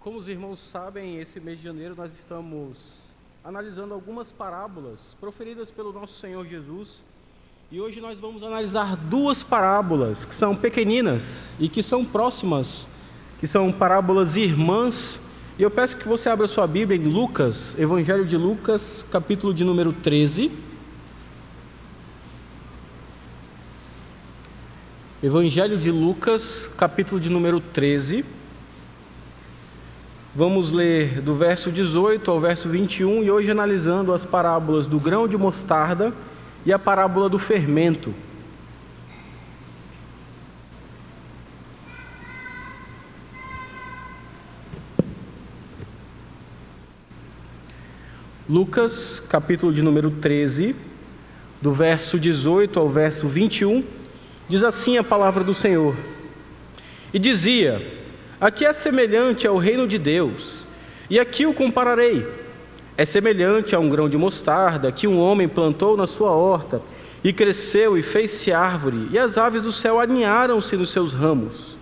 Como os irmãos sabem, esse mês de janeiro nós estamos analisando algumas parábolas proferidas pelo nosso Senhor Jesus. E hoje nós vamos analisar duas parábolas que são pequeninas e que são próximas, que são parábolas irmãs. E eu peço que você abra sua Bíblia em Lucas, Evangelho de Lucas, capítulo de número 13. Evangelho de Lucas, capítulo de número 13. Vamos ler do verso 18 ao verso 21 e hoje analisando as parábolas do grão de mostarda e a parábola do fermento. Lucas, capítulo de número 13, do verso 18 ao verso 21, diz assim a palavra do Senhor: E dizia: Aqui é semelhante ao reino de Deus, e aqui o compararei. É semelhante a um grão de mostarda que um homem plantou na sua horta, e cresceu e fez-se árvore, e as aves do céu aninharam-se nos seus ramos.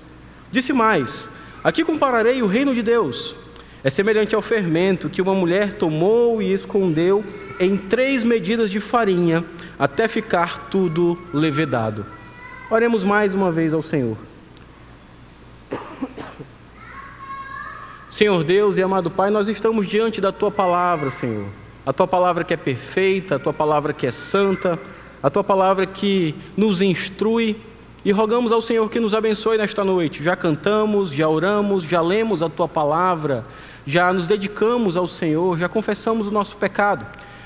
Disse mais: Aqui compararei o reino de Deus. É semelhante ao fermento que uma mulher tomou e escondeu em três medidas de farinha, até ficar tudo levedado. Oremos mais uma vez ao Senhor. Senhor Deus e amado Pai, nós estamos diante da tua palavra, Senhor. A tua palavra que é perfeita, a tua palavra que é santa, a tua palavra que nos instrui. E rogamos ao Senhor que nos abençoe nesta noite. Já cantamos, já oramos, já lemos a tua palavra, já nos dedicamos ao Senhor, já confessamos o nosso pecado.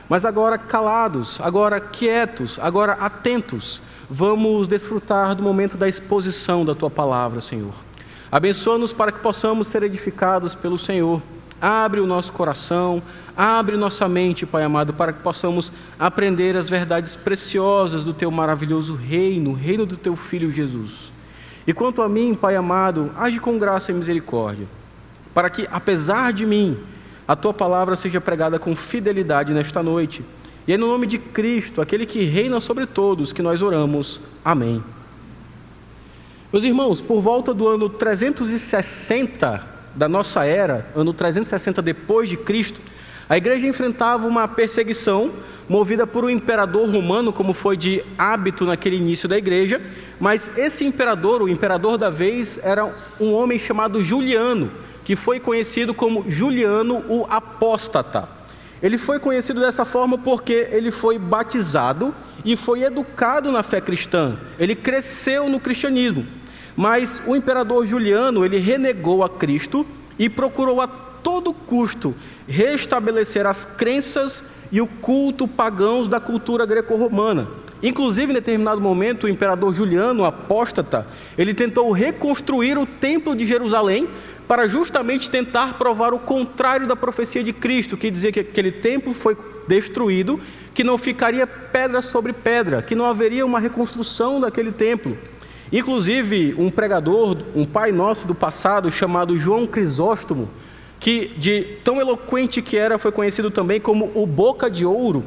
Mas agora calados, agora quietos, agora atentos, vamos desfrutar do momento da exposição da tua palavra, Senhor. Abençoa-nos para que possamos ser edificados pelo Senhor. Abre o nosso coração, abre nossa mente, Pai amado, para que possamos aprender as verdades preciosas do Teu maravilhoso reino, o reino do Teu Filho Jesus. E quanto a mim, Pai amado, age com graça e misericórdia, para que, apesar de mim, a Tua palavra seja pregada com fidelidade nesta noite. E é no nome de Cristo, aquele que reina sobre todos, que nós oramos. Amém. Meus irmãos, por volta do ano 360 da nossa era, ano 360 depois de Cristo, a igreja enfrentava uma perseguição movida por um imperador romano, como foi de hábito naquele início da igreja, mas esse imperador, o imperador da vez, era um homem chamado Juliano, que foi conhecido como Juliano o Apóstata. Ele foi conhecido dessa forma porque ele foi batizado e foi educado na fé cristã. Ele cresceu no cristianismo. Mas o imperador Juliano, ele renegou a Cristo e procurou a todo custo restabelecer as crenças e o culto pagãos da cultura greco-romana. Inclusive, em determinado momento, o imperador Juliano, apóstata, ele tentou reconstruir o templo de Jerusalém para justamente tentar provar o contrário da profecia de Cristo, que dizia que aquele templo foi destruído, que não ficaria pedra sobre pedra, que não haveria uma reconstrução daquele templo. Inclusive, um pregador, um pai nosso do passado, chamado João Crisóstomo, que de tão eloquente que era, foi conhecido também como o Boca de Ouro.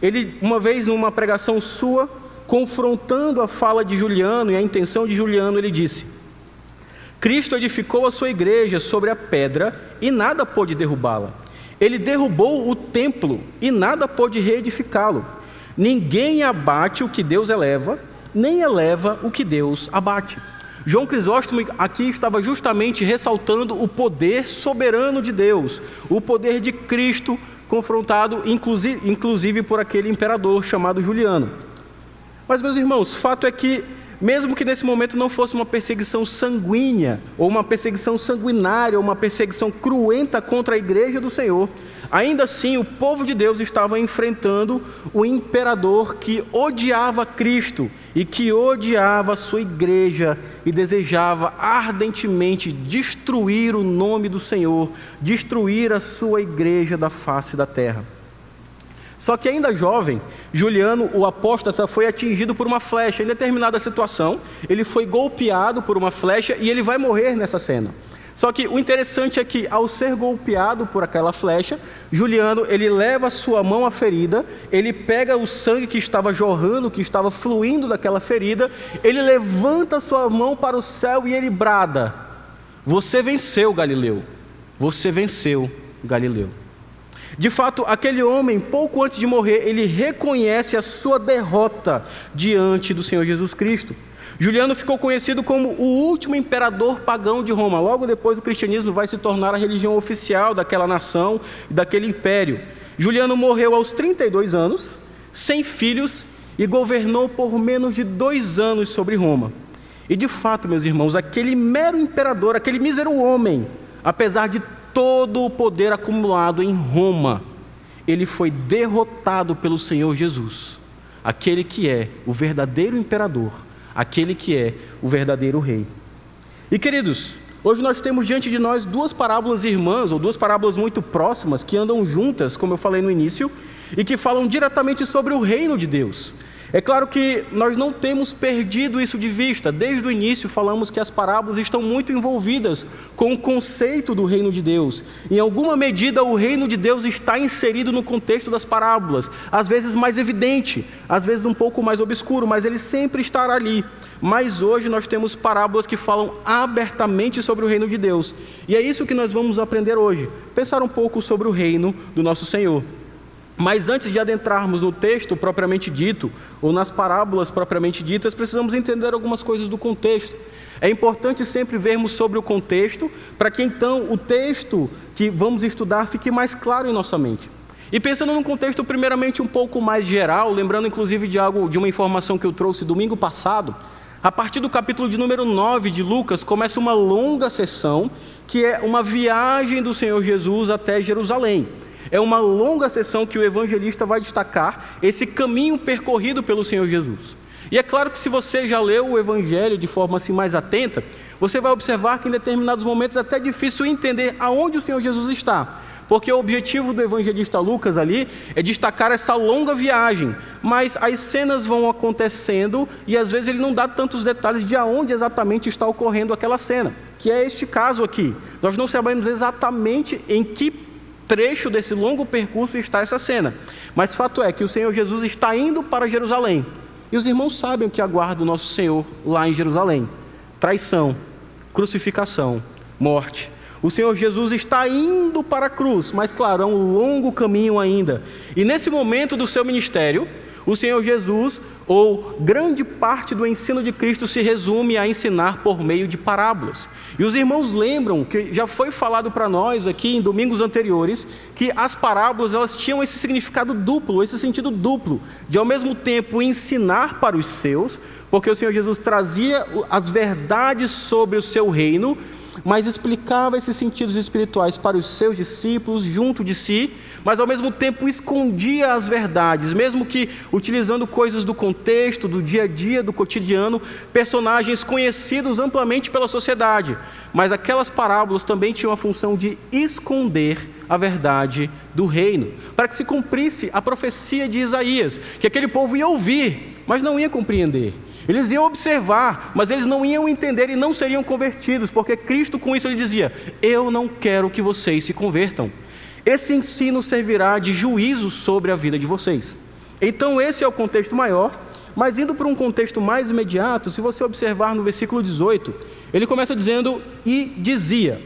Ele, uma vez, numa pregação sua, confrontando a fala de Juliano e a intenção de Juliano, ele disse: Cristo edificou a sua igreja sobre a pedra e nada pôde derrubá-la. Ele derrubou o templo e nada pôde reedificá-lo. Ninguém abate o que Deus eleva nem eleva o que Deus abate. João Crisóstomo aqui estava justamente ressaltando o poder soberano de Deus, o poder de Cristo confrontado inclusive, por aquele imperador chamado Juliano. Mas, meus irmãos, fato é que, mesmo que nesse momento não fosse uma perseguição sanguínea, ou uma perseguição sanguinária, ou uma perseguição cruenta contra a igreja do Senhor, Ainda assim, o povo de Deus estava enfrentando o imperador que odiava Cristo e que odiava a sua igreja e desejava ardentemente destruir o nome do Senhor, destruir a sua igreja da face da terra. Só que ainda jovem, Juliano, o apóstata, foi atingido por uma flecha. Em determinada situação, ele foi golpeado por uma flecha e ele vai morrer nessa cena. Só que o interessante é que ao ser golpeado por aquela flecha, Juliano, ele leva sua mão à ferida, ele pega o sangue que estava jorrando, que estava fluindo daquela ferida, ele levanta sua mão para o céu e ele brada: Você venceu, Galileu. Você venceu, Galileu. De fato, aquele homem, pouco antes de morrer, ele reconhece a sua derrota diante do Senhor Jesus Cristo. Juliano ficou conhecido como o último imperador pagão de Roma. Logo depois, o cristianismo vai se tornar a religião oficial daquela nação, daquele império. Juliano morreu aos 32 anos, sem filhos, e governou por menos de dois anos sobre Roma. E de fato, meus irmãos, aquele mero imperador, aquele mísero homem, apesar de todo o poder acumulado em Roma, ele foi derrotado pelo Senhor Jesus, aquele que é o verdadeiro imperador, aquele que é o verdadeiro rei. E queridos, hoje nós temos diante de nós duas parábolas irmãs, ou duas parábolas muito próximas, que andam juntas, como eu falei no início, e que falam diretamente sobre o reino de Deus. É claro que nós não temos perdido isso de vista. Desde o início falamos que as parábolas estão muito envolvidas com o conceito do reino de Deus. Em alguma medida, o reino de Deus está inserido no contexto das parábolas, às vezes mais evidente, às vezes um pouco mais obscuro, mas ele sempre estará ali. Mas hoje nós temos parábolas que falam abertamente sobre o reino de Deus. E é isso que nós vamos aprender hoje. Pensar um pouco sobre o reino do nosso Senhor. Mas antes de adentrarmos no texto propriamente dito, ou nas parábolas propriamente ditas, precisamos entender algumas coisas do contexto. É importante sempre vermos sobre o contexto, para que então o texto que vamos estudar fique mais claro em nossa mente. E pensando num contexto primeiramente um pouco mais geral, lembrando inclusive de algo, de uma informação que eu trouxe domingo passado, a partir do capítulo de número 9 de Lucas começa uma longa sessão que é uma viagem do Senhor Jesus até Jerusalém. É uma longa sessão que o evangelista vai destacar esse caminho percorrido pelo Senhor Jesus. E é claro que se você já leu o evangelho de forma assim mais atenta, você vai observar que em determinados momentos é até difícil entender aonde o Senhor Jesus está. Porque o objetivo do evangelista Lucas ali é destacar essa longa viagem, mas as cenas vão acontecendo e às vezes ele não dá tantos detalhes de aonde exatamente está ocorrendo aquela cena, que é este caso aqui. Nós não sabemos exatamente em que trecho desse longo percurso está essa cena. Mas fato é que o Senhor Jesus está indo para Jerusalém. E os irmãos sabem o que aguarda o nosso Senhor lá em Jerusalém: traição, crucificação, morte. O Senhor Jesus está indo para a cruz, mas claro, é um longo caminho ainda. E nesse momento do seu ministério, o Senhor Jesus, ou grande parte do ensino de Cristo, se resume a ensinar por meio de parábolas. E os irmãos lembram que já foi falado para nós aqui em domingos anteriores que as parábolas elas tinham esse significado duplo, esse sentido duplo, de ao mesmo tempo ensinar para os seus, porque o Senhor Jesus trazia as verdades sobre o seu reino, mas explicava esses sentidos espirituais para os seus discípulos junto de si, mas ao mesmo tempo escondia as verdades, mesmo que utilizando coisas do contexto, do dia a dia, do cotidiano, personagens conhecidos amplamente pela sociedade. Mas aquelas parábolas também tinham a função de esconder a verdade do reino, para que se cumprisse a profecia de Isaías, que aquele povo ia ouvir, mas não ia compreender. Eles iam observar, mas eles não iam entender e não seriam convertidos, porque Cristo com isso ele dizia: Eu não quero que vocês se convertam. Esse ensino servirá de juízo sobre a vida de vocês. Então, esse é o contexto maior, mas indo para um contexto mais imediato, se você observar no versículo 18, ele começa dizendo: E dizia.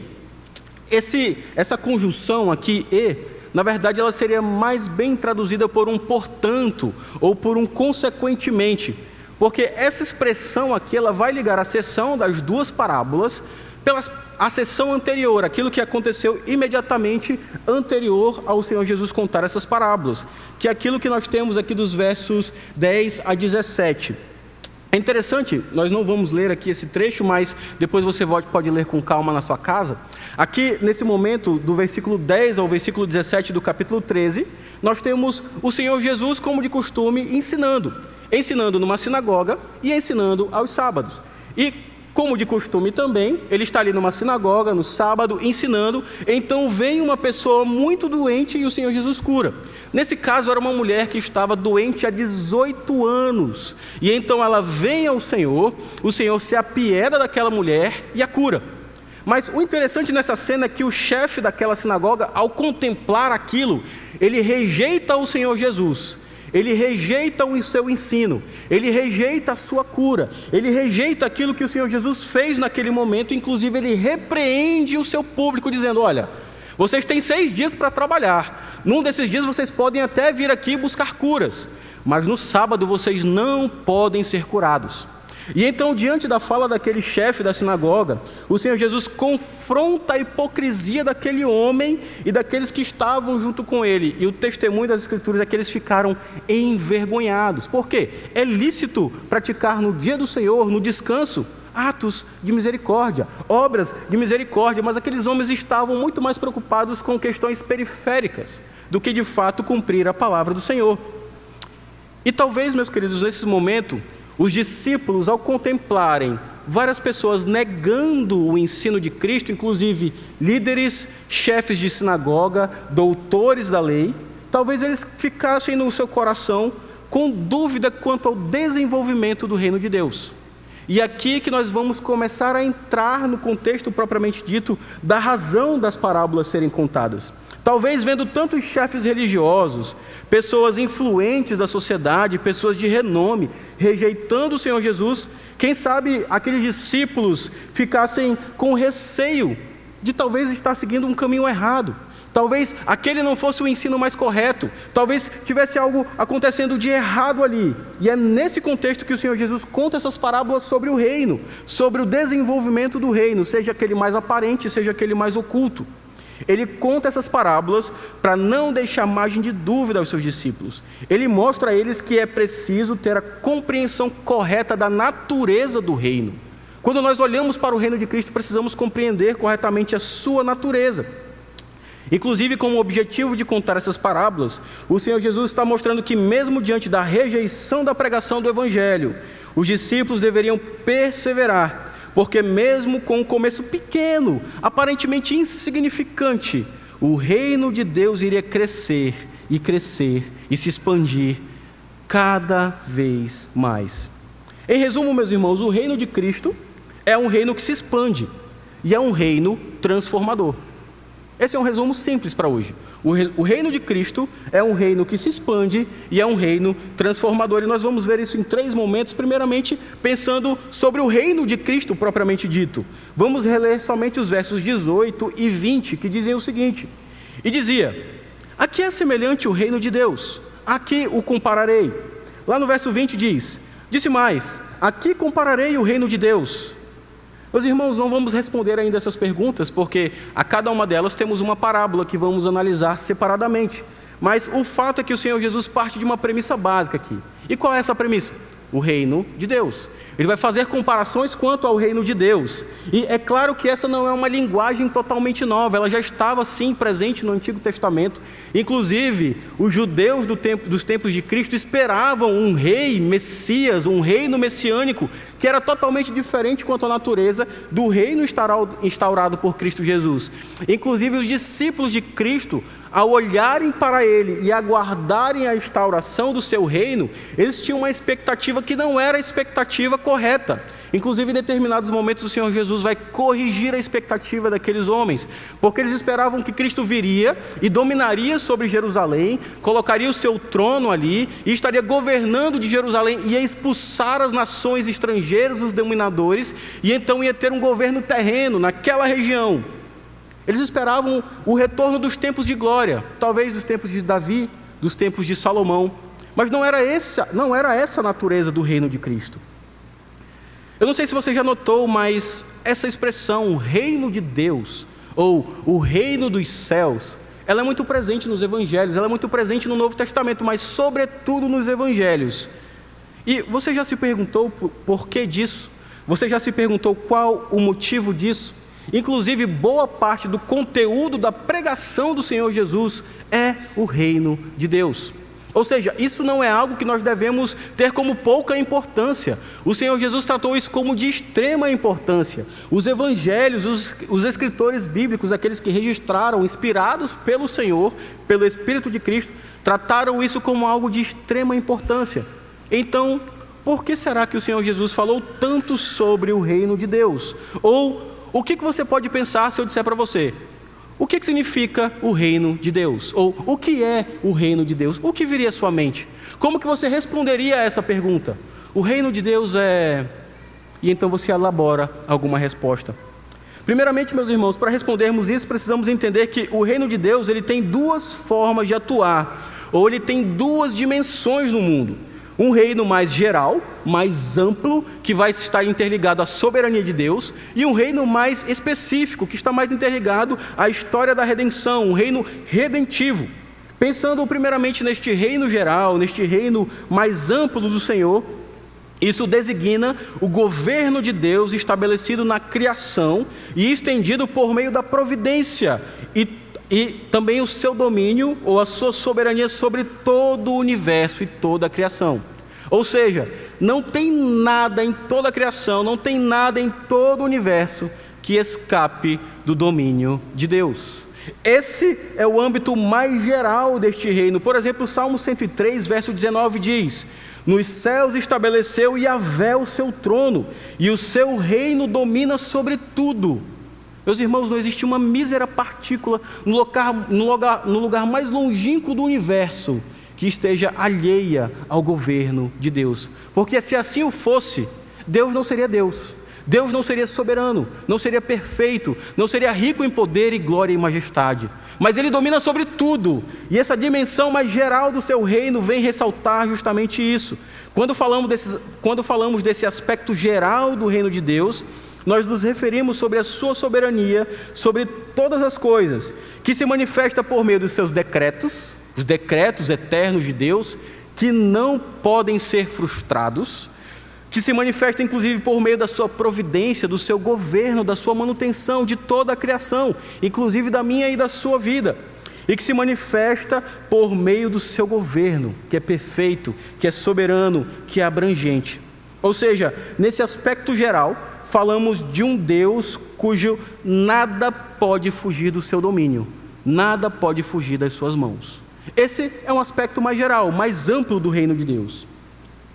Esse, essa conjunção aqui, e, na verdade, ela seria mais bem traduzida por um portanto ou por um consequentemente porque essa expressão aqui ela vai ligar a sessão das duas parábolas pela a sessão anterior, aquilo que aconteceu imediatamente anterior ao Senhor Jesus contar essas parábolas, que é aquilo que nós temos aqui dos versos 10 a 17. É interessante, nós não vamos ler aqui esse trecho, mas depois você pode ler com calma na sua casa. Aqui, nesse momento, do versículo 10 ao versículo 17 do capítulo 13, nós temos o Senhor Jesus, como de costume, ensinando ensinando numa sinagoga e ensinando aos sábados. E, como de costume também, ele está ali numa sinagoga no sábado ensinando. Então vem uma pessoa muito doente e o Senhor Jesus cura. Nesse caso, era uma mulher que estava doente há 18 anos. E então ela vem ao Senhor, o Senhor se apieda daquela mulher e a cura. Mas o interessante nessa cena é que o chefe daquela sinagoga, ao contemplar aquilo, ele rejeita o Senhor Jesus ele rejeita o seu ensino, ele rejeita a sua cura, ele rejeita aquilo que o Senhor Jesus fez naquele momento, inclusive ele repreende o seu público, dizendo: Olha, vocês têm seis dias para trabalhar, num desses dias vocês podem até vir aqui buscar curas, mas no sábado vocês não podem ser curados. E então, diante da fala daquele chefe da sinagoga, o Senhor Jesus confronta a hipocrisia daquele homem e daqueles que estavam junto com ele. E o testemunho das Escrituras é que eles ficaram envergonhados. Por quê? É lícito praticar no dia do Senhor, no descanso, atos de misericórdia, obras de misericórdia, mas aqueles homens estavam muito mais preocupados com questões periféricas do que de fato cumprir a palavra do Senhor. E talvez, meus queridos, nesse momento, os discípulos, ao contemplarem várias pessoas negando o ensino de Cristo, inclusive líderes, chefes de sinagoga, doutores da lei, talvez eles ficassem no seu coração com dúvida quanto ao desenvolvimento do reino de Deus. E aqui que nós vamos começar a entrar no contexto propriamente dito da razão das parábolas serem contadas. Talvez vendo tantos chefes religiosos, pessoas influentes da sociedade, pessoas de renome, rejeitando o Senhor Jesus, quem sabe aqueles discípulos ficassem com receio de talvez estar seguindo um caminho errado. Talvez aquele não fosse o ensino mais correto, talvez tivesse algo acontecendo de errado ali. E é nesse contexto que o Senhor Jesus conta essas parábolas sobre o reino, sobre o desenvolvimento do reino, seja aquele mais aparente, seja aquele mais oculto. Ele conta essas parábolas para não deixar margem de dúvida aos seus discípulos. Ele mostra a eles que é preciso ter a compreensão correta da natureza do reino. Quando nós olhamos para o reino de Cristo, precisamos compreender corretamente a sua natureza. Inclusive, com o objetivo de contar essas parábolas, o Senhor Jesus está mostrando que, mesmo diante da rejeição da pregação do Evangelho, os discípulos deveriam perseverar porque, mesmo com um começo pequeno, aparentemente insignificante, o reino de Deus iria crescer e crescer e se expandir cada vez mais. Em resumo, meus irmãos, o reino de Cristo é um reino que se expande e é um reino transformador. Esse é um resumo simples para hoje. O reino de Cristo é um reino que se expande e é um reino transformador. E nós vamos ver isso em três momentos. Primeiramente, pensando sobre o reino de Cristo propriamente dito. Vamos reler somente os versos 18 e 20, que dizem o seguinte: E dizia: Aqui é semelhante o reino de Deus, aqui o compararei. Lá no verso 20 diz: Disse mais: Aqui compararei o reino de Deus. Meus irmãos, não vamos responder ainda essas perguntas, porque a cada uma delas temos uma parábola que vamos analisar separadamente. Mas o fato é que o Senhor Jesus parte de uma premissa básica aqui. E qual é essa premissa? O reino de Deus. Ele vai fazer comparações quanto ao reino de Deus. E é claro que essa não é uma linguagem totalmente nova, ela já estava sim presente no Antigo Testamento. Inclusive, os judeus do tempo, dos tempos de Cristo esperavam um rei Messias, um reino messiânico, que era totalmente diferente quanto à natureza do reino instaurado por Cristo Jesus. Inclusive, os discípulos de Cristo ao olharem para ele e aguardarem a instauração do seu reino, eles tinham uma expectativa que não era a expectativa correta. Inclusive, em determinados momentos, o Senhor Jesus vai corrigir a expectativa daqueles homens, porque eles esperavam que Cristo viria e dominaria sobre Jerusalém, colocaria o seu trono ali e estaria governando de Jerusalém, ia expulsar as nações estrangeiras, os dominadores, e então ia ter um governo terreno naquela região. Eles esperavam o retorno dos tempos de glória, talvez dos tempos de Davi, dos tempos de Salomão, mas não era essa, não era essa a natureza do reino de Cristo. Eu não sei se você já notou, mas essa expressão, reino de Deus, ou o reino dos céus, ela é muito presente nos evangelhos, ela é muito presente no Novo Testamento, mas sobretudo nos evangelhos. E você já se perguntou por que disso? Você já se perguntou qual o motivo disso? Inclusive, boa parte do conteúdo da pregação do Senhor Jesus é o reino de Deus. Ou seja, isso não é algo que nós devemos ter como pouca importância. O Senhor Jesus tratou isso como de extrema importância. Os evangelhos, os, os escritores bíblicos, aqueles que registraram, inspirados pelo Senhor, pelo Espírito de Cristo, trataram isso como algo de extrema importância. Então, por que será que o Senhor Jesus falou tanto sobre o reino de Deus? Ou o que, que você pode pensar se eu disser para você? o que, que significa o reino de Deus? Ou o que é o reino de Deus? O que viria à sua mente? Como que você responderia a essa pergunta? O reino de Deus é. E então você elabora alguma resposta. Primeiramente, meus irmãos, para respondermos isso, precisamos entender que o reino de Deus ele tem duas formas de atuar, ou ele tem duas dimensões no mundo. Um reino mais geral, mais amplo, que vai estar interligado à soberania de Deus, e um reino mais específico, que está mais interligado à história da redenção, um reino redentivo. Pensando primeiramente neste reino geral, neste reino mais amplo do Senhor, isso designa o governo de Deus estabelecido na criação e estendido por meio da providência e e também o seu domínio ou a sua soberania sobre todo o universo e toda a criação. Ou seja, não tem nada em toda a criação, não tem nada em todo o universo que escape do domínio de Deus. Esse é o âmbito mais geral deste reino. Por exemplo, o Salmo 103, verso 19 diz: Nos céus estabeleceu Yahvé o seu trono, e o seu reino domina sobre tudo. Meus irmãos, não existe uma mísera partícula no lugar, no lugar, no lugar mais longínquo do universo que esteja alheia ao governo de Deus. Porque se assim o fosse, Deus não seria Deus. Deus não seria soberano, não seria perfeito, não seria rico em poder e glória e majestade. Mas ele domina sobre tudo, e essa dimensão mais geral do seu reino vem ressaltar justamente isso. Quando falamos, desse, quando falamos desse aspecto geral do reino de Deus, nós nos referimos sobre a sua soberania sobre todas as coisas, que se manifesta por meio dos seus decretos, os decretos eternos de Deus, que não podem ser frustrados, que se manifesta inclusive por meio da sua providência, do seu governo, da sua manutenção de toda a criação, inclusive da minha e da sua vida, e que se manifesta por meio do seu governo, que é perfeito, que é soberano, que é abrangente. Ou seja, nesse aspecto geral, falamos de um Deus cujo nada pode fugir do seu domínio, nada pode fugir das suas mãos. Esse é um aspecto mais geral, mais amplo do reino de Deus.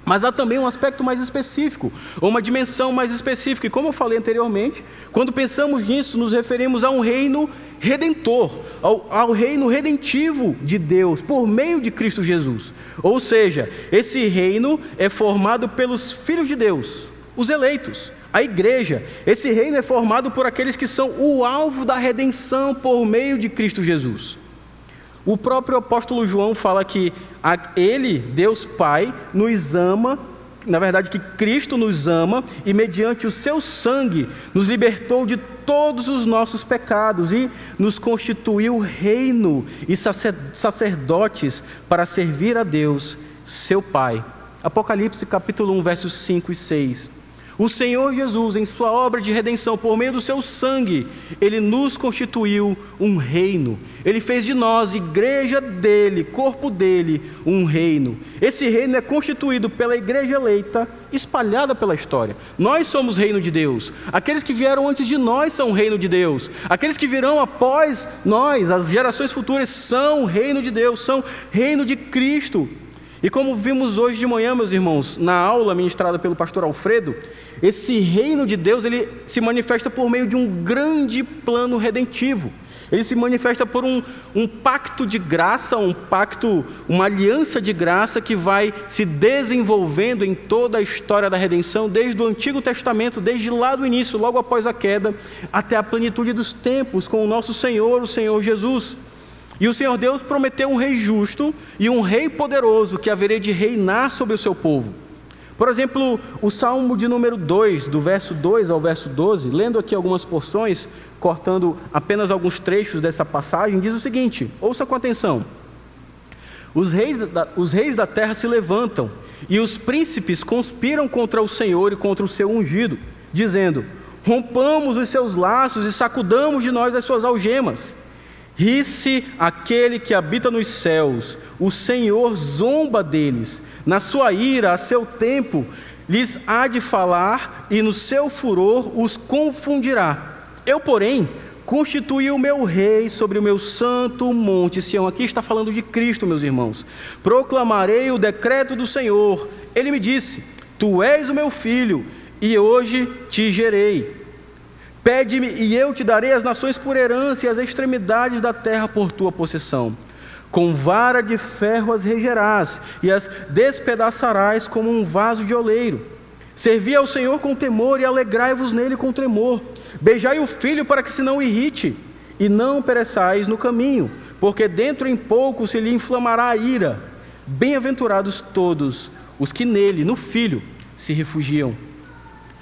Mas há também um aspecto mais específico, ou uma dimensão mais específica. E como eu falei anteriormente, quando pensamos nisso, nos referimos a um reino redentor, ao, ao, reino redentivo de Deus, por meio de Cristo Jesus. Ou seja, esse reino é formado pelos filhos de Deus, os eleitos, a igreja. Esse reino é formado por aqueles que são o alvo da redenção por meio de Cristo Jesus. O próprio apóstolo João fala que ele, Deus Pai, nos ama, na verdade, que Cristo nos ama e, mediante o seu sangue, nos libertou de todos os nossos pecados e nos constituiu reino e sacerdotes para servir a Deus, seu Pai. Apocalipse capítulo 1, versos 5 e 6. O Senhor Jesus, em Sua obra de redenção, por meio do seu sangue, Ele nos constituiu um reino. Ele fez de nós, igreja dele, corpo dele, um reino. Esse reino é constituído pela igreja eleita, espalhada pela história. Nós somos reino de Deus. Aqueles que vieram antes de nós são reino de Deus. Aqueles que virão após nós, as gerações futuras, são reino de Deus, são reino de Cristo. E como vimos hoje de manhã, meus irmãos, na aula ministrada pelo pastor Alfredo, esse reino de Deus ele se manifesta por meio de um grande plano redentivo. Ele se manifesta por um, um pacto de graça, um pacto, uma aliança de graça que vai se desenvolvendo em toda a história da redenção, desde o Antigo Testamento, desde lá do início, logo após a queda, até a plenitude dos tempos, com o nosso Senhor, o Senhor Jesus. E o Senhor Deus prometeu um rei justo e um rei poderoso que haveria de reinar sobre o seu povo. Por exemplo, o Salmo de número 2, do verso 2 ao verso 12, lendo aqui algumas porções, cortando apenas alguns trechos dessa passagem, diz o seguinte: ouça com atenção. Os reis, da, os reis da terra se levantam, e os príncipes conspiram contra o Senhor e contra o seu ungido, dizendo: Rompamos os seus laços e sacudamos de nós as suas algemas. Ri-se aquele que habita nos céus, o Senhor zomba deles, na sua ira, a seu tempo, lhes há de falar, e no seu furor os confundirá. Eu, porém, constituí o meu rei sobre o meu santo monte Sião. Aqui está falando de Cristo, meus irmãos. Proclamarei o decreto do Senhor. Ele me disse: Tu és o meu filho, e hoje te gerei. Pede-me e eu te darei as nações por herança e as extremidades da terra por tua possessão. Com vara de ferro as regerás e as despedaçarás como um vaso de oleiro. Servi ao Senhor com temor e alegrai-vos nele com tremor. Beijai o filho para que se não irrite, e não pereçais no caminho, porque dentro em pouco se lhe inflamará a ira. Bem-aventurados todos os que nele, no filho, se refugiam.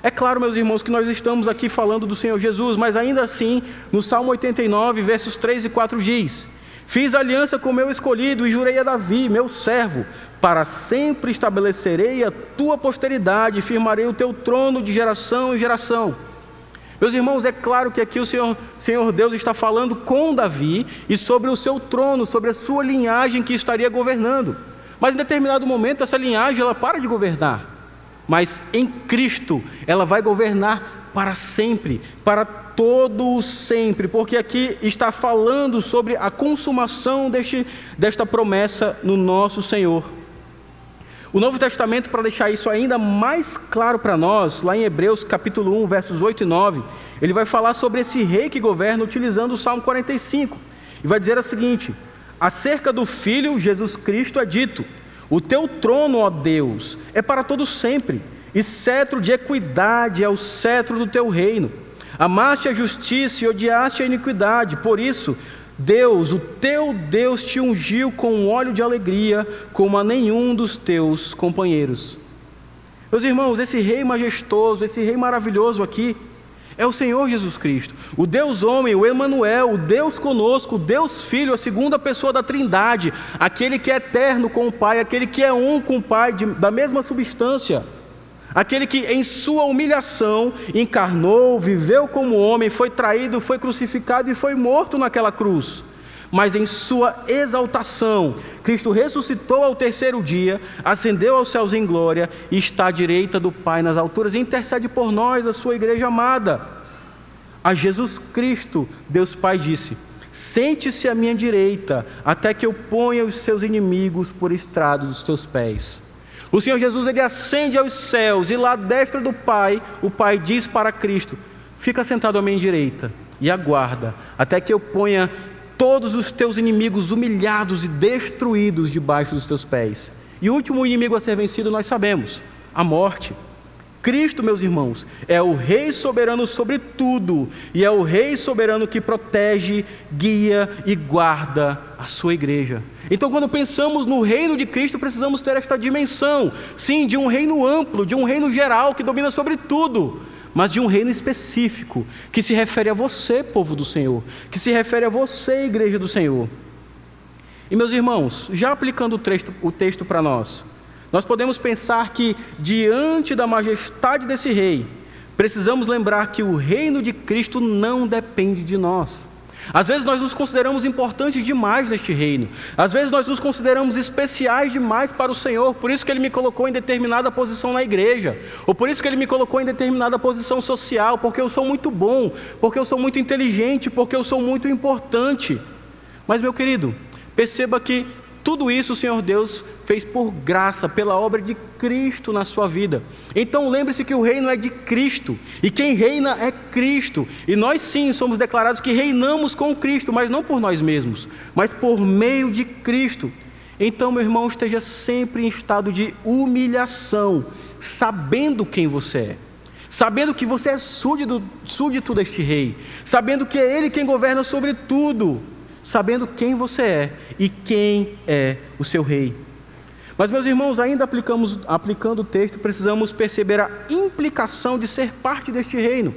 É claro, meus irmãos, que nós estamos aqui falando do Senhor Jesus, mas ainda assim, no Salmo 89, versos 3 e 4 diz: Fiz aliança com meu escolhido e jurei a Davi, meu servo, para sempre estabelecerei a tua posteridade e firmarei o teu trono de geração em geração. Meus irmãos, é claro que aqui o Senhor, Senhor Deus está falando com Davi e sobre o seu trono, sobre a sua linhagem que estaria governando. Mas em determinado momento essa linhagem ela para de governar. Mas em Cristo ela vai governar para sempre, para todo o sempre, porque aqui está falando sobre a consumação deste, desta promessa no nosso Senhor. O Novo Testamento, para deixar isso ainda mais claro para nós, lá em Hebreus capítulo 1, versos 8 e 9, ele vai falar sobre esse rei que governa utilizando o Salmo 45. E vai dizer o seguinte: acerca do Filho Jesus Cristo é dito: O teu trono, ó Deus, é para todo sempre, e cetro de equidade é o cetro do teu reino. Amaste a justiça e odiaste a iniquidade, por isso Deus, o teu Deus, te ungiu com óleo de alegria, como a nenhum dos teus companheiros. Meus irmãos, esse rei majestoso, esse rei maravilhoso aqui, é o Senhor Jesus Cristo, o Deus homem, o Emanuel, o Deus conosco, o Deus Filho, a segunda pessoa da Trindade, aquele que é eterno com o Pai, aquele que é um com o Pai, de, da mesma substância. Aquele que em sua humilhação encarnou, viveu como homem, foi traído, foi crucificado e foi morto naquela cruz. Mas em sua exaltação, Cristo ressuscitou ao terceiro dia, ascendeu aos céus em glória e está à direita do Pai nas alturas e intercede por nós, a sua igreja amada. A Jesus Cristo, Deus Pai disse: Sente-se à minha direita, até que eu ponha os seus inimigos por estrado dos teus pés. O Senhor Jesus ele ascende aos céus e lá destra do Pai, o Pai diz para Cristo: Fica sentado à minha direita e aguarda até que eu ponha todos os teus inimigos humilhados e destruídos debaixo dos teus pés. E o último inimigo a ser vencido nós sabemos: a morte. Cristo, meus irmãos, é o Rei soberano sobre tudo, e é o Rei soberano que protege, guia e guarda a sua igreja. Então, quando pensamos no reino de Cristo, precisamos ter esta dimensão, sim, de um reino amplo, de um reino geral que domina sobre tudo, mas de um reino específico, que se refere a você, povo do Senhor, que se refere a você, igreja do Senhor. E, meus irmãos, já aplicando o texto, o texto para nós, nós podemos pensar que, diante da majestade desse rei, precisamos lembrar que o reino de Cristo não depende de nós. Às vezes nós nos consideramos importantes demais neste reino. Às vezes nós nos consideramos especiais demais para o Senhor, por isso que Ele me colocou em determinada posição na igreja, ou por isso que Ele me colocou em determinada posição social, porque eu sou muito bom, porque eu sou muito inteligente, porque eu sou muito importante. Mas, meu querido, perceba que tudo isso o Senhor Deus fez por graça, pela obra de Cristo na sua vida. Então lembre-se que o reino é de Cristo, e quem reina é Cristo. E nós sim somos declarados que reinamos com Cristo, mas não por nós mesmos, mas por meio de Cristo. Então, meu irmão, esteja sempre em estado de humilhação, sabendo quem você é. Sabendo que você é súdito, súdito deste rei, sabendo que é ele quem governa sobre tudo, sabendo quem você é e quem é o seu rei. Mas, meus irmãos, ainda aplicamos, aplicando o texto, precisamos perceber a implicação de ser parte deste reino.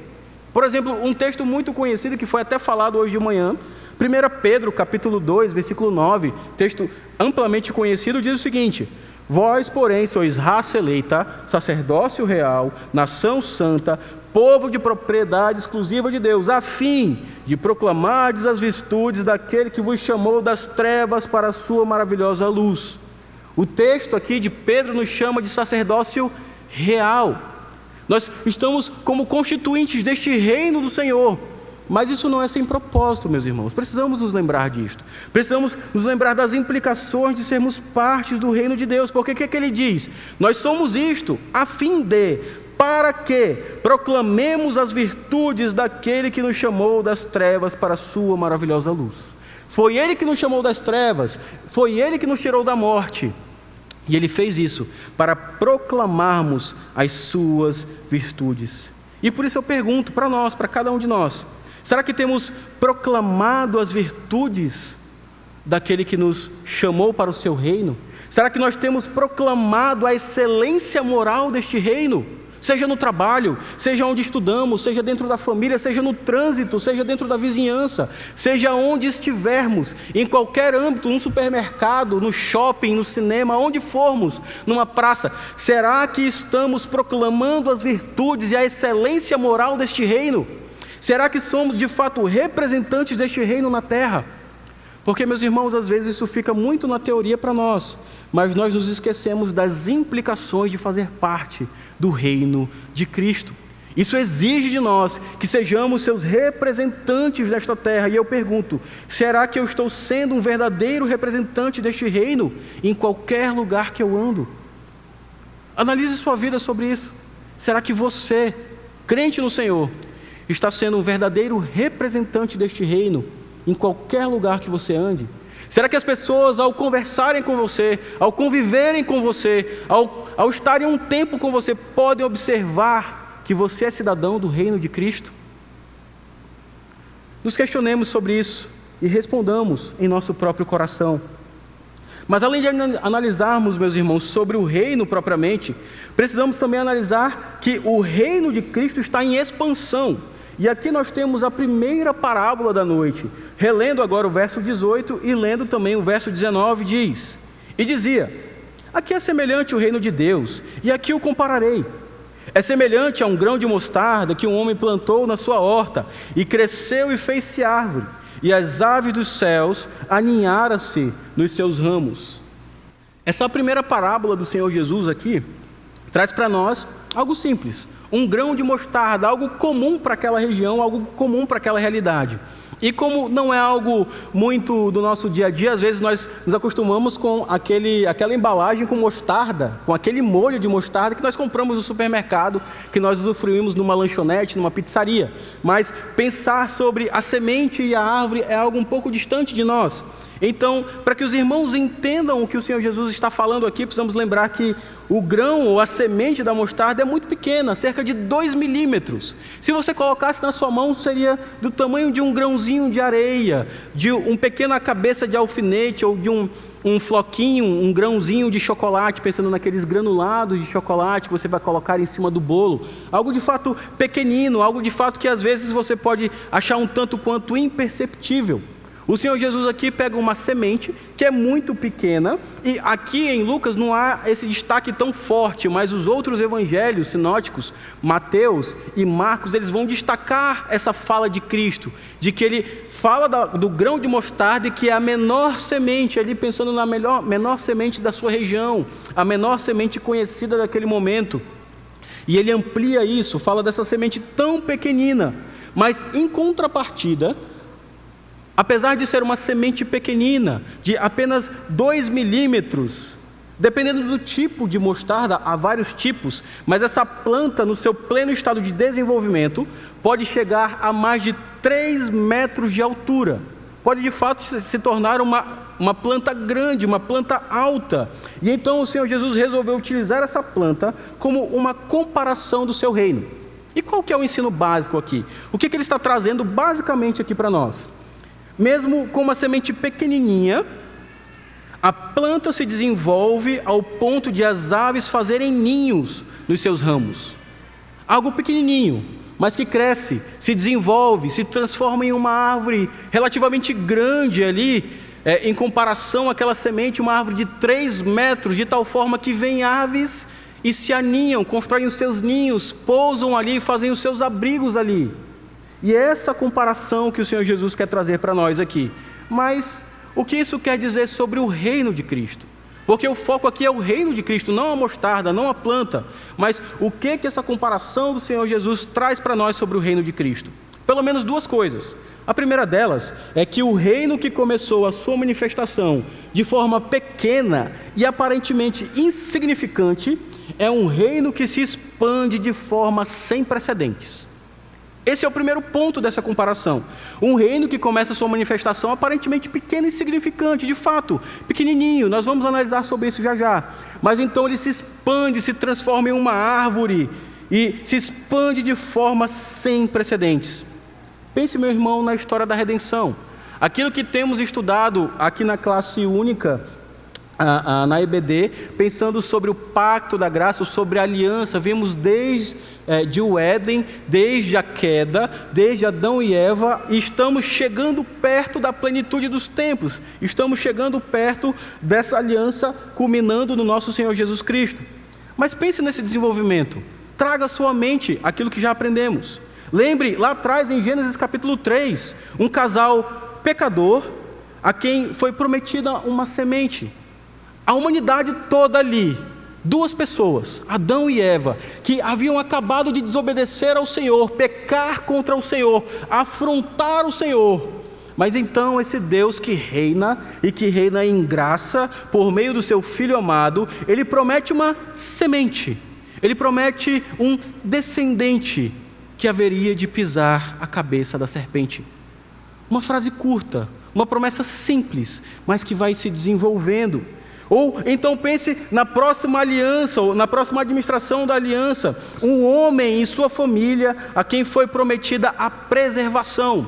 Por exemplo, um texto muito conhecido que foi até falado hoje de manhã, 1 Pedro, capítulo 2, versículo 9, texto amplamente conhecido, diz o seguinte: Vós, porém, sois raça eleita, sacerdócio real, nação santa, povo de propriedade exclusiva de Deus, a fim de proclamardes as virtudes daquele que vos chamou das trevas para a sua maravilhosa luz. O texto aqui de Pedro nos chama de sacerdócio real. Nós estamos como constituintes deste reino do Senhor. Mas isso não é sem propósito, meus irmãos. Precisamos nos lembrar disto. Precisamos nos lembrar das implicações de sermos partes do reino de Deus. Porque o que, é que ele diz? Nós somos isto a fim de para que proclamemos as virtudes daquele que nos chamou das trevas para a sua maravilhosa luz. Foi ele que nos chamou das trevas, foi ele que nos tirou da morte. E ele fez isso para proclamarmos as suas virtudes. E por isso eu pergunto para nós, para cada um de nós: será que temos proclamado as virtudes daquele que nos chamou para o seu reino? Será que nós temos proclamado a excelência moral deste reino? Seja no trabalho, seja onde estudamos, seja dentro da família, seja no trânsito, seja dentro da vizinhança, seja onde estivermos, em qualquer âmbito, no supermercado, no shopping, no cinema, onde formos, numa praça, será que estamos proclamando as virtudes e a excelência moral deste reino? Será que somos de fato representantes deste reino na terra? Porque, meus irmãos, às vezes isso fica muito na teoria para nós, mas nós nos esquecemos das implicações de fazer parte do reino de Cristo. Isso exige de nós que sejamos seus representantes nesta terra. E eu pergunto: será que eu estou sendo um verdadeiro representante deste reino em qualquer lugar que eu ando? Analise sua vida sobre isso. Será que você, crente no Senhor, está sendo um verdadeiro representante deste reino em qualquer lugar que você ande? Será que as pessoas, ao conversarem com você, ao conviverem com você, ao, ao estarem um tempo com você, podem observar que você é cidadão do reino de Cristo? Nos questionemos sobre isso e respondamos em nosso próprio coração. Mas além de analisarmos, meus irmãos, sobre o reino propriamente, precisamos também analisar que o reino de Cristo está em expansão. E aqui nós temos a primeira parábola da noite. Relendo agora o verso 18 e lendo também o verso 19, diz: E dizia: Aqui é semelhante o reino de Deus, e aqui o compararei. É semelhante a um grão de mostarda que um homem plantou na sua horta, e cresceu e fez-se árvore, e as aves dos céus aninharam-se nos seus ramos. Essa primeira parábola do Senhor Jesus aqui traz para nós algo simples um grão de mostarda, algo comum para aquela região, algo comum para aquela realidade. E como não é algo muito do nosso dia a dia, às vezes nós nos acostumamos com aquele, aquela embalagem com mostarda, com aquele molho de mostarda que nós compramos no supermercado, que nós usufruímos numa lanchonete, numa pizzaria. Mas pensar sobre a semente e a árvore é algo um pouco distante de nós. Então, para que os irmãos entendam o que o Senhor Jesus está falando aqui, precisamos lembrar que o grão ou a semente da mostarda é muito pequena, cerca de 2 milímetros. Se você colocasse na sua mão, seria do tamanho de um grãozinho de areia, de uma pequena cabeça de alfinete ou de um, um floquinho, um grãozinho de chocolate, pensando naqueles granulados de chocolate que você vai colocar em cima do bolo. Algo de fato pequenino, algo de fato que às vezes você pode achar um tanto quanto imperceptível. O Senhor Jesus aqui pega uma semente que é muito pequena, e aqui em Lucas não há esse destaque tão forte, mas os outros evangelhos sinóticos, Mateus e Marcos, eles vão destacar essa fala de Cristo, de que ele fala do grão de mostarda, que é a menor semente, ali pensando na melhor, menor semente da sua região, a menor semente conhecida daquele momento. E ele amplia isso, fala dessa semente tão pequenina, mas em contrapartida, Apesar de ser uma semente pequenina, de apenas 2 milímetros, dependendo do tipo de mostarda, há vários tipos, mas essa planta, no seu pleno estado de desenvolvimento, pode chegar a mais de 3 metros de altura. Pode de fato se tornar uma, uma planta grande, uma planta alta. E então o Senhor Jesus resolveu utilizar essa planta como uma comparação do seu reino. E qual que é o ensino básico aqui? O que, que ele está trazendo basicamente aqui para nós? Mesmo com uma semente pequenininha, a planta se desenvolve ao ponto de as aves fazerem ninhos nos seus ramos. Algo pequenininho, mas que cresce, se desenvolve, se transforma em uma árvore relativamente grande ali, é, em comparação àquela semente, uma árvore de 3 metros, de tal forma que vem aves e se aninham, constroem os seus ninhos, pousam ali, fazem os seus abrigos ali. E é essa comparação que o Senhor Jesus quer trazer para nós aqui. Mas o que isso quer dizer sobre o reino de Cristo? Porque o foco aqui é o reino de Cristo, não a mostarda, não a planta. Mas o que que essa comparação do Senhor Jesus traz para nós sobre o reino de Cristo? Pelo menos duas coisas. A primeira delas é que o reino que começou a sua manifestação de forma pequena e aparentemente insignificante é um reino que se expande de forma sem precedentes. Esse é o primeiro ponto dessa comparação. Um reino que começa sua manifestação aparentemente pequeno e insignificante, de fato, pequenininho, nós vamos analisar sobre isso já já. Mas então ele se expande, se transforma em uma árvore e se expande de forma sem precedentes. Pense, meu irmão, na história da redenção. Aquilo que temos estudado aqui na classe única na EBD, pensando sobre o pacto da graça, sobre a aliança, vimos desde eh, de o Éden, desde a queda, desde Adão e Eva, e estamos chegando perto da plenitude dos tempos, estamos chegando perto dessa aliança, culminando no nosso Senhor Jesus Cristo. Mas pense nesse desenvolvimento, traga à sua mente aquilo que já aprendemos. Lembre, lá atrás em Gênesis capítulo 3, um casal pecador a quem foi prometida uma semente. A humanidade toda ali, duas pessoas, Adão e Eva, que haviam acabado de desobedecer ao Senhor, pecar contra o Senhor, afrontar o Senhor. Mas então esse Deus que reina e que reina em graça por meio do seu filho amado, ele promete uma semente. Ele promete um descendente que haveria de pisar a cabeça da serpente. Uma frase curta, uma promessa simples, mas que vai se desenvolvendo. Ou então pense na próxima aliança, ou na próxima administração da aliança, um homem e sua família a quem foi prometida a preservação.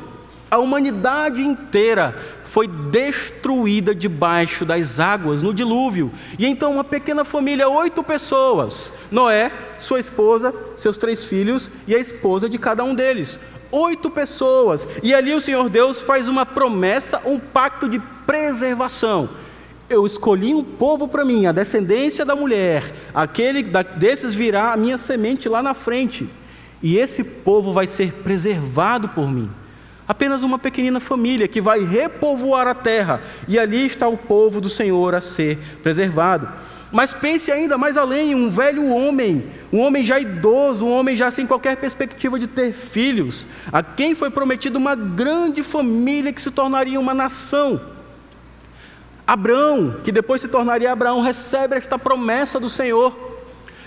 A humanidade inteira foi destruída debaixo das águas no dilúvio. E então uma pequena família, oito pessoas: Noé, sua esposa, seus três filhos e a esposa de cada um deles. Oito pessoas. E ali o Senhor Deus faz uma promessa, um pacto de preservação eu escolhi um povo para mim, a descendência da mulher, aquele desses virá a minha semente lá na frente, e esse povo vai ser preservado por mim. Apenas uma pequenina família que vai repovoar a terra, e ali está o povo do Senhor a ser preservado. Mas pense ainda mais além: um velho homem, um homem já idoso, um homem já sem qualquer perspectiva de ter filhos, a quem foi prometida uma grande família que se tornaria uma nação. Abraão, que depois se tornaria Abraão, recebe esta promessa do Senhor.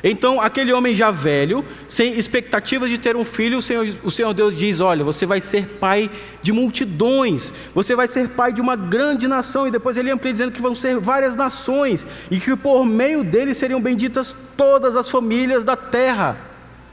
Então, aquele homem já velho, sem expectativas de ter um filho, o Senhor, o Senhor Deus diz: Olha, você vai ser pai de multidões, você vai ser pai de uma grande nação. E depois ele amplia dizendo que vão ser várias nações, e que por meio dele seriam benditas todas as famílias da terra.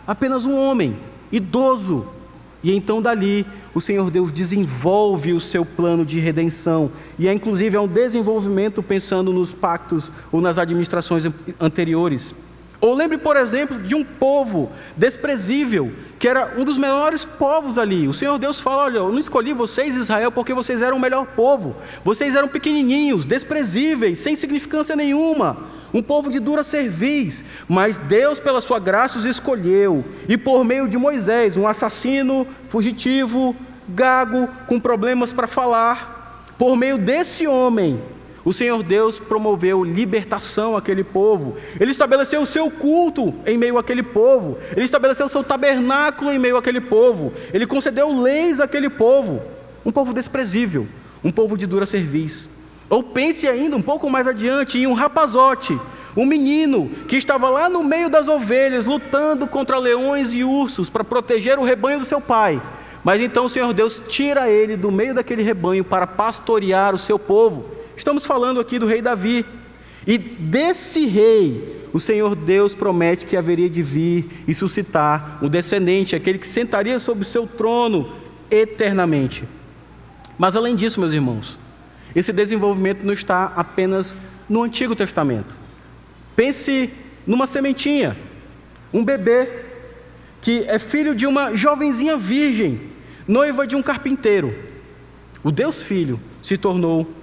Apenas um homem, idoso, e então dali o Senhor Deus desenvolve o seu plano de redenção. E é inclusive é um desenvolvimento pensando nos pactos ou nas administrações anteriores. Ou lembre, por exemplo, de um povo desprezível, que era um dos menores povos ali. O Senhor Deus fala: Olha, eu não escolhi vocês, Israel, porque vocês eram o melhor povo. Vocês eram pequenininhos, desprezíveis, sem significância nenhuma. Um povo de dura cerviz. Mas Deus, pela sua graça, os escolheu. E por meio de Moisés, um assassino, fugitivo, gago, com problemas para falar, por meio desse homem, o Senhor Deus promoveu libertação àquele povo. Ele estabeleceu o seu culto em meio àquele povo. Ele estabeleceu o seu tabernáculo em meio àquele povo. Ele concedeu leis àquele povo. Um povo desprezível, um povo de dura cerviz. Ou pense ainda um pouco mais adiante em um rapazote, um menino que estava lá no meio das ovelhas, lutando contra leões e ursos para proteger o rebanho do seu pai. Mas então o Senhor Deus tira ele do meio daquele rebanho para pastorear o seu povo. Estamos falando aqui do rei Davi. E desse rei, o Senhor Deus promete que haveria de vir e suscitar um descendente, aquele que sentaria sobre o seu trono eternamente. Mas além disso, meus irmãos, esse desenvolvimento não está apenas no Antigo Testamento. Pense numa sementinha, um bebê que é filho de uma jovenzinha virgem, noiva de um carpinteiro. O Deus Filho se tornou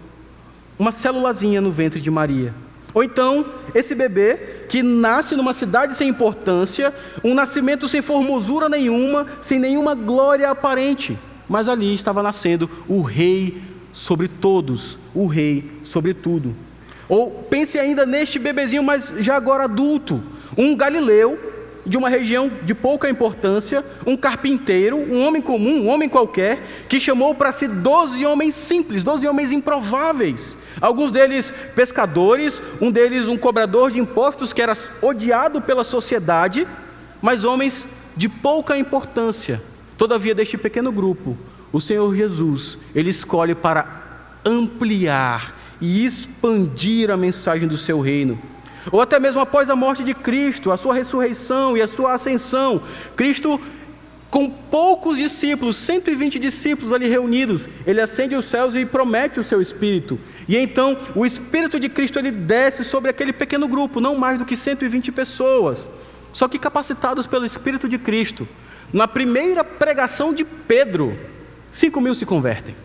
uma célulazinha no ventre de Maria. Ou então, esse bebê que nasce numa cidade sem importância, um nascimento sem formosura nenhuma, sem nenhuma glória aparente, mas ali estava nascendo o rei sobre todos, o rei sobre tudo. Ou pense ainda neste bebezinho, mas já agora adulto, um galileu de uma região de pouca importância, um carpinteiro, um homem comum, um homem qualquer, que chamou para si doze homens simples, doze homens improváveis. Alguns deles pescadores, um deles um cobrador de impostos que era odiado pela sociedade, mas homens de pouca importância. Todavia, deste pequeno grupo, o Senhor Jesus, ele escolhe para ampliar e expandir a mensagem do seu reino. Ou até mesmo após a morte de Cristo, a sua ressurreição e a sua ascensão, Cristo com poucos discípulos, 120 discípulos ali reunidos, ele acende os céus e promete o seu espírito. E então o espírito de Cristo ele desce sobre aquele pequeno grupo, não mais do que 120 pessoas, só que capacitados pelo espírito de Cristo. Na primeira pregação de Pedro, 5 mil se convertem.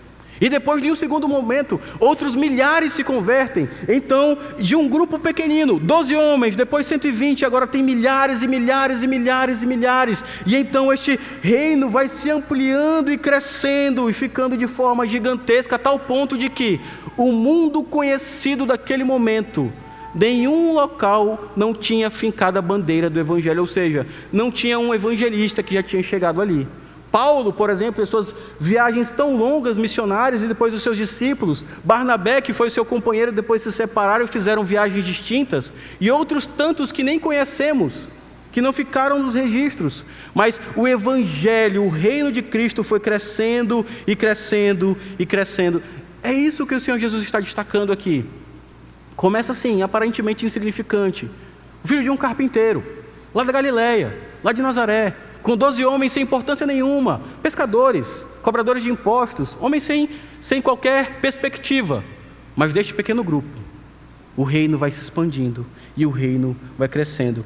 E depois de um segundo momento, outros milhares se convertem. Então, de um grupo pequenino, 12 homens, depois 120, agora tem milhares e milhares e milhares e milhares. E então este reino vai se ampliando e crescendo e ficando de forma gigantesca, a tal ponto de que o mundo conhecido daquele momento, nenhum local não tinha fincado a bandeira do evangelho, ou seja, não tinha um evangelista que já tinha chegado ali. Paulo, por exemplo, em suas viagens tão longas missionárias e depois os seus discípulos, Barnabé, que foi seu companheiro, depois se separaram e fizeram viagens distintas, e outros tantos que nem conhecemos, que não ficaram nos registros, mas o evangelho, o reino de Cristo foi crescendo e crescendo e crescendo. É isso que o Senhor Jesus está destacando aqui. Começa assim, aparentemente insignificante. O filho de um carpinteiro, lá da Galileia, lá de Nazaré, com doze homens sem importância nenhuma, pescadores, cobradores de impostos, homens sem, sem qualquer perspectiva. Mas deste pequeno grupo, o reino vai se expandindo e o reino vai crescendo.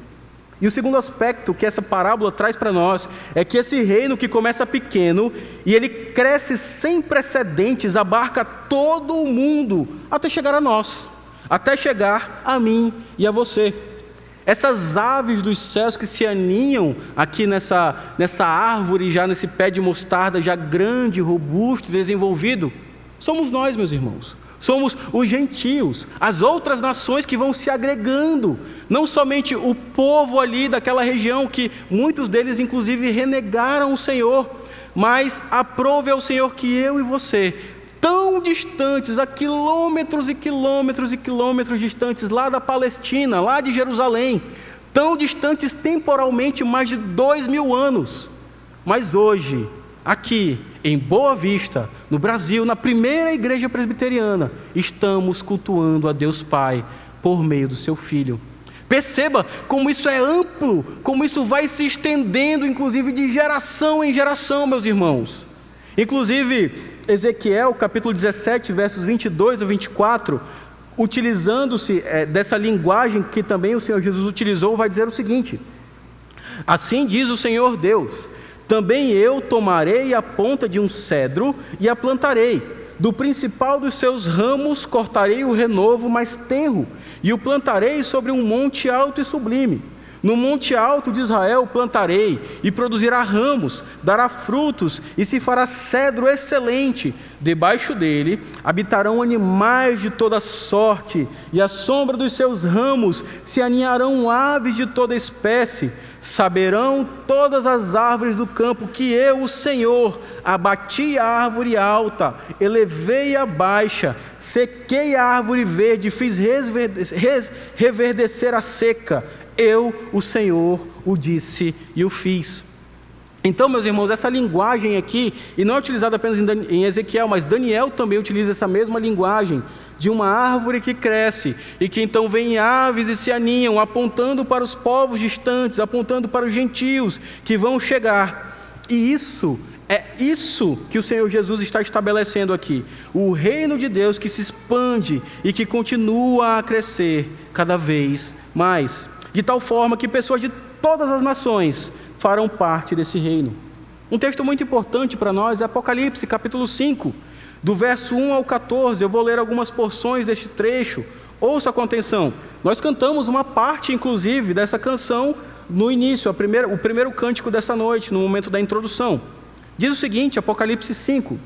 E o segundo aspecto que essa parábola traz para nós é que esse reino que começa pequeno e ele cresce sem precedentes, abarca todo o mundo até chegar a nós, até chegar a mim e a você. Essas aves dos céus que se aninham aqui nessa, nessa árvore, já nesse pé de mostarda, já grande, robusto, desenvolvido, somos nós, meus irmãos. Somos os gentios, as outras nações que vão se agregando, não somente o povo ali daquela região, que muitos deles, inclusive, renegaram o Senhor, mas aprove ao Senhor que eu e você tão distantes, a quilômetros e quilômetros e quilômetros distantes, lá da Palestina, lá de Jerusalém, tão distantes temporalmente, mais de dois mil anos. Mas hoje, aqui em Boa Vista, no Brasil, na primeira igreja presbiteriana, estamos cultuando a Deus Pai por meio do seu Filho. Perceba como isso é amplo, como isso vai se estendendo, inclusive de geração em geração, meus irmãos. Inclusive, Ezequiel, capítulo 17, versos 22 a 24, utilizando-se é, dessa linguagem que também o Senhor Jesus utilizou, vai dizer o seguinte: Assim diz o Senhor Deus: Também eu tomarei a ponta de um cedro e a plantarei, do principal dos seus ramos cortarei o renovo mais tenro, e o plantarei sobre um monte alto e sublime no monte alto de Israel plantarei, e produzirá ramos, dará frutos, e se fará cedro excelente. Debaixo dele habitarão animais de toda sorte, e à sombra dos seus ramos se aninharão aves de toda espécie. Saberão todas as árvores do campo que eu, o Senhor, abati a árvore alta, elevei a baixa, sequei a árvore verde, fiz reverdecer a seca eu, o Senhor, o disse e o fiz. Então, meus irmãos, essa linguagem aqui, e não é utilizada apenas em Ezequiel, mas Daniel também utiliza essa mesma linguagem de uma árvore que cresce e que então vem aves e se aninham, apontando para os povos distantes, apontando para os gentios que vão chegar. E isso é isso que o Senhor Jesus está estabelecendo aqui. O reino de Deus que se expande e que continua a crescer cada vez mais de tal forma que pessoas de todas as nações farão parte desse reino. Um texto muito importante para nós é Apocalipse, capítulo 5, do verso 1 ao 14. Eu vou ler algumas porções deste trecho. Ouça com atenção. Nós cantamos uma parte, inclusive, dessa canção no início, primeira, o primeiro cântico dessa noite, no momento da introdução. Diz o seguinte, Apocalipse 5: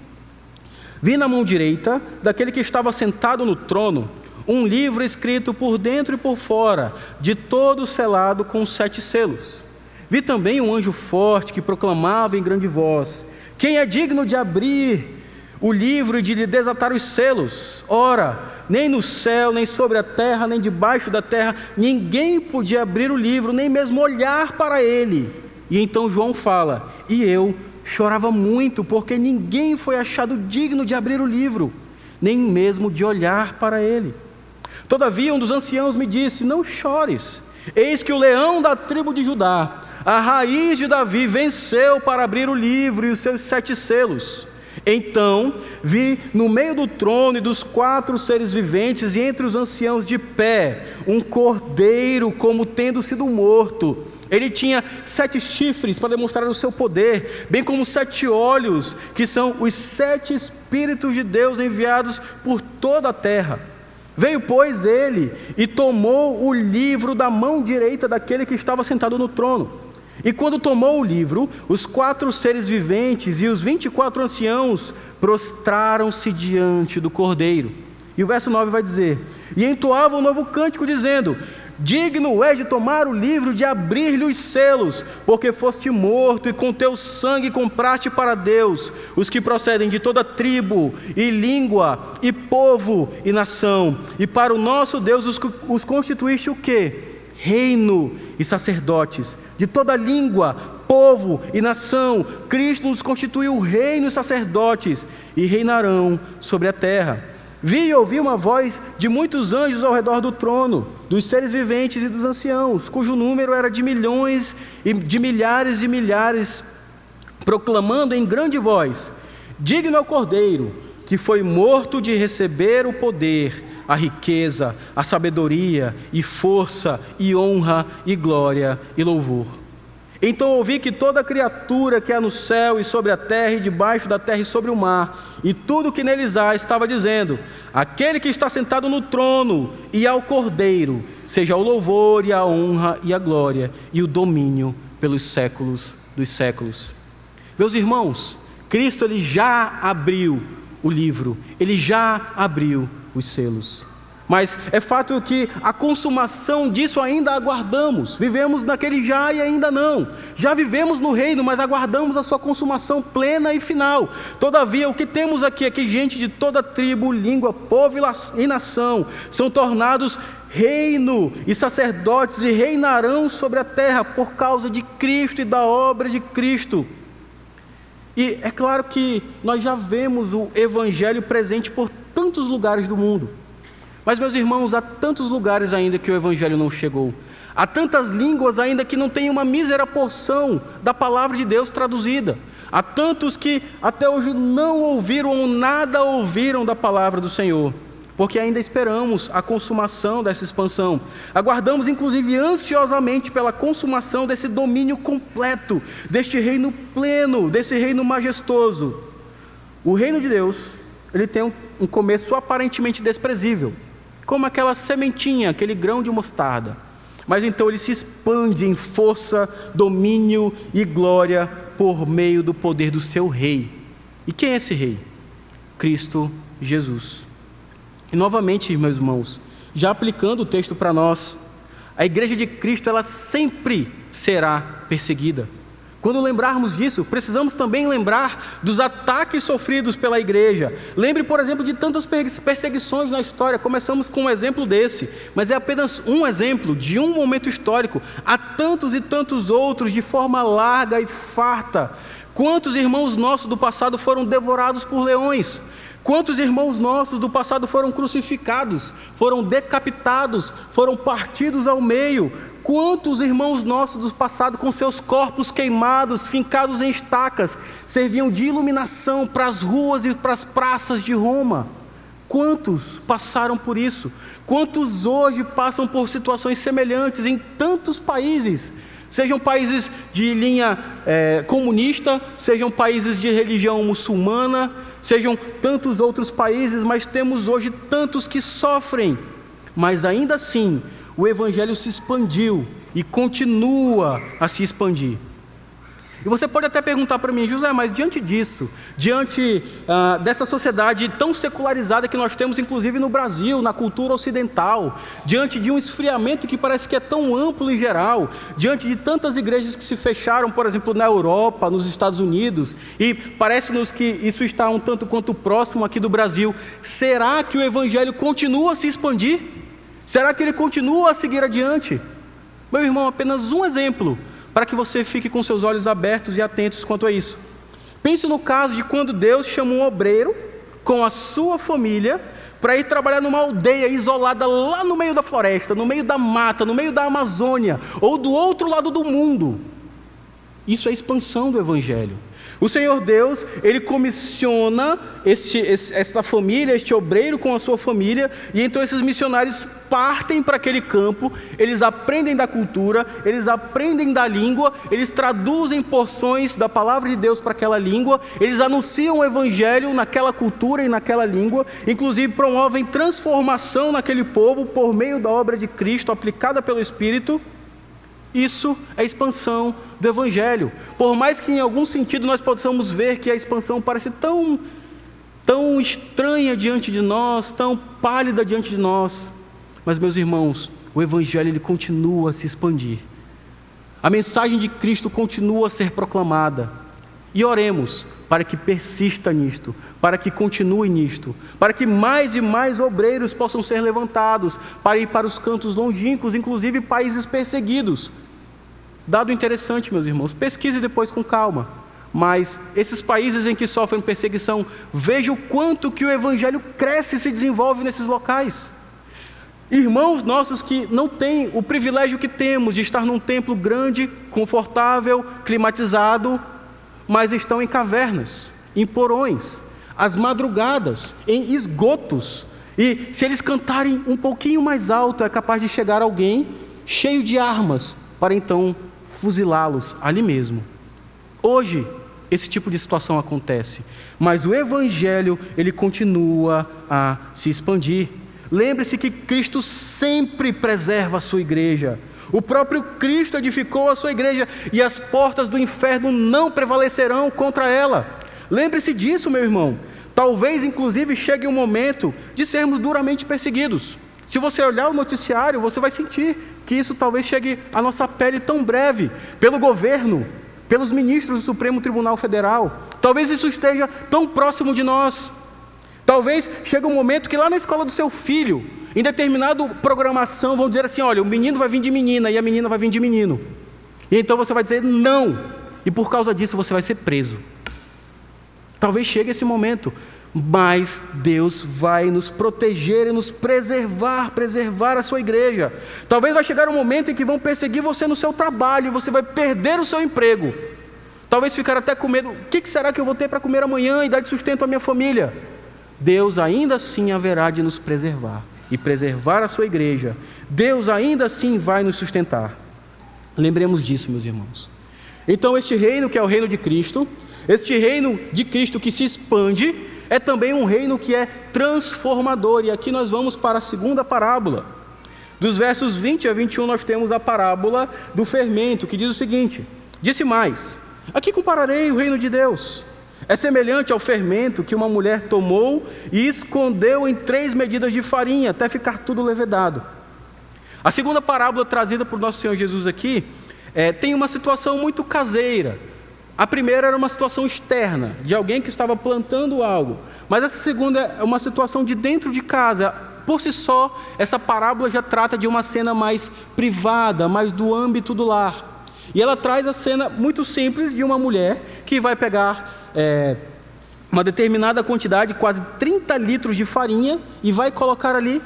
Vi na mão direita daquele que estava sentado no trono um livro escrito por dentro e por fora, de todo selado com sete selos. Vi também um anjo forte que proclamava em grande voz: Quem é digno de abrir o livro e de lhe desatar os selos. Ora, nem no céu, nem sobre a terra, nem debaixo da terra, ninguém podia abrir o livro, nem mesmo olhar para ele. E então João fala: E eu chorava muito, porque ninguém foi achado digno de abrir o livro, nem mesmo de olhar para ele. Todavia, um dos anciãos me disse: Não chores, eis que o leão da tribo de Judá, a raiz de Davi, venceu para abrir o livro e os seus sete selos. Então vi no meio do trono e dos quatro seres viventes e entre os anciãos de pé um cordeiro como tendo sido morto. Ele tinha sete chifres para demonstrar o seu poder, bem como sete olhos, que são os sete Espíritos de Deus enviados por toda a terra. Veio, pois, ele e tomou o livro da mão direita daquele que estava sentado no trono. E quando tomou o livro, os quatro seres viventes e os vinte e quatro anciãos prostraram-se diante do cordeiro. E o verso 9 vai dizer: E entoavam um novo cântico, dizendo: Digno és de tomar o livro, de abrir-lhe os selos, porque foste morto e com teu sangue compraste para Deus os que procedem de toda tribo, e língua, e povo, e nação. E para o nosso Deus os, os constituíste o quê? Reino e sacerdotes de toda língua, povo e nação. Cristo nos constituiu reino e sacerdotes e reinarão sobre a terra. Vi e ouvi uma voz de muitos anjos ao redor do trono, dos seres viventes e dos anciãos, cujo número era de milhões e de milhares e milhares, proclamando em grande voz: Digno é o Cordeiro, que foi morto de receber o poder, a riqueza, a sabedoria e força e honra e glória e louvor. Então ouvi que toda criatura que há no céu e sobre a terra e debaixo da terra e sobre o mar, e tudo que neles há, estava dizendo: Aquele que está sentado no trono e ao Cordeiro, seja o louvor e a honra e a glória e o domínio pelos séculos dos séculos. Meus irmãos, Cristo ele já abriu o livro, ele já abriu os selos. Mas é fato que a consumação disso ainda aguardamos. Vivemos naquele já e ainda não. Já vivemos no reino, mas aguardamos a sua consumação plena e final. Todavia, o que temos aqui é que gente de toda tribo, língua, povo e nação são tornados reino e sacerdotes e reinarão sobre a terra por causa de Cristo e da obra de Cristo. E é claro que nós já vemos o evangelho presente por tantos lugares do mundo. Mas, meus irmãos, há tantos lugares ainda que o Evangelho não chegou. Há tantas línguas ainda que não tem uma mísera porção da palavra de Deus traduzida. Há tantos que até hoje não ouviram ou nada ouviram da palavra do Senhor, porque ainda esperamos a consumação dessa expansão. Aguardamos, inclusive, ansiosamente pela consumação desse domínio completo, deste reino pleno, desse reino majestoso. O reino de Deus, ele tem um começo aparentemente desprezível como aquela sementinha, aquele grão de mostarda. Mas então ele se expande em força, domínio e glória por meio do poder do seu rei. E quem é esse rei? Cristo Jesus. E novamente, meus irmãos, já aplicando o texto para nós, a igreja de Cristo ela sempre será perseguida. Quando lembrarmos disso, precisamos também lembrar dos ataques sofridos pela igreja. Lembre, por exemplo, de tantas perseguições na história. Começamos com um exemplo desse, mas é apenas um exemplo de um momento histórico. Há tantos e tantos outros de forma larga e farta. Quantos irmãos nossos do passado foram devorados por leões? Quantos irmãos nossos do passado foram crucificados, foram decapitados, foram partidos ao meio? Quantos irmãos nossos do passado, com seus corpos queimados, fincados em estacas, serviam de iluminação para as ruas e para as praças de Roma? Quantos passaram por isso? Quantos hoje passam por situações semelhantes em tantos países? Sejam países de linha é, comunista, sejam países de religião muçulmana, sejam tantos outros países, mas temos hoje tantos que sofrem. Mas ainda assim, o Evangelho se expandiu e continua a se expandir. E você pode até perguntar para mim, José, mas diante disso, diante ah, dessa sociedade tão secularizada que nós temos, inclusive no Brasil, na cultura ocidental, diante de um esfriamento que parece que é tão amplo e geral, diante de tantas igrejas que se fecharam, por exemplo, na Europa, nos Estados Unidos, e parece-nos que isso está um tanto quanto próximo aqui do Brasil, será que o Evangelho continua a se expandir? Será que ele continua a seguir adiante? Meu irmão, apenas um exemplo para que você fique com seus olhos abertos e atentos quanto a isso. Pense no caso de quando Deus chama um obreiro com a sua família para ir trabalhar numa aldeia isolada lá no meio da floresta, no meio da mata, no meio da Amazônia ou do outro lado do mundo. Isso é expansão do Evangelho. O Senhor Deus, Ele comissiona este, esta família, este obreiro com a sua família, e então esses missionários partem para aquele campo, eles aprendem da cultura, eles aprendem da língua, eles traduzem porções da palavra de Deus para aquela língua, eles anunciam o Evangelho naquela cultura e naquela língua, inclusive promovem transformação naquele povo por meio da obra de Cristo aplicada pelo Espírito. Isso é expansão do Evangelho. Por mais que em algum sentido nós possamos ver que a expansão parece tão, tão estranha diante de nós, tão pálida diante de nós, mas meus irmãos, o Evangelho ele continua a se expandir. A mensagem de Cristo continua a ser proclamada. E oremos para que persista nisto, para que continue nisto, para que mais e mais obreiros possam ser levantados para ir para os cantos longínquos, inclusive países perseguidos. Dado interessante, meus irmãos, pesquise depois com calma. Mas esses países em que sofrem perseguição, veja o quanto que o evangelho cresce e se desenvolve nesses locais. Irmãos nossos que não têm o privilégio que temos de estar num templo grande, confortável, climatizado, mas estão em cavernas, em porões, às madrugadas, em esgotos. E se eles cantarem um pouquinho mais alto, é capaz de chegar alguém cheio de armas para então fuzilá-los ali mesmo. Hoje, esse tipo de situação acontece, mas o evangelho, ele continua a se expandir. Lembre-se que Cristo sempre preserva a sua igreja. O próprio Cristo edificou a sua igreja e as portas do inferno não prevalecerão contra ela. Lembre-se disso, meu irmão. Talvez, inclusive, chegue o um momento de sermos duramente perseguidos. Se você olhar o noticiário, você vai sentir que isso talvez chegue à nossa pele tão breve, pelo governo, pelos ministros do Supremo Tribunal Federal. Talvez isso esteja tão próximo de nós. Talvez chegue um momento que lá na escola do seu filho, em determinada programação, vão dizer assim: olha, o menino vai vir de menina e a menina vai vir de menino. E então você vai dizer não, e por causa disso você vai ser preso. Talvez chegue esse momento, mas Deus vai nos proteger e nos preservar, preservar a sua igreja. Talvez vai chegar um momento em que vão perseguir você no seu trabalho, e você vai perder o seu emprego. Talvez ficar até com medo: o que será que eu vou ter para comer amanhã e dar de sustento à minha família? Deus ainda assim haverá de nos preservar e preservar a sua igreja, Deus ainda assim vai nos sustentar. Lembremos disso, meus irmãos. Então, este reino que é o reino de Cristo, este reino de Cristo que se expande, é também um reino que é transformador. E aqui nós vamos para a segunda parábola. Dos versos 20 a 21, nós temos a parábola do fermento, que diz o seguinte: Disse mais: Aqui compararei o reino de Deus. É semelhante ao fermento que uma mulher tomou e escondeu em três medidas de farinha, até ficar tudo levedado. A segunda parábola trazida por nosso Senhor Jesus aqui é, tem uma situação muito caseira. A primeira era uma situação externa, de alguém que estava plantando algo. Mas essa segunda é uma situação de dentro de casa. Por si só, essa parábola já trata de uma cena mais privada, mais do âmbito do lar. E ela traz a cena muito simples de uma mulher que vai pegar é, uma determinada quantidade, quase 30 litros de farinha, e vai colocar ali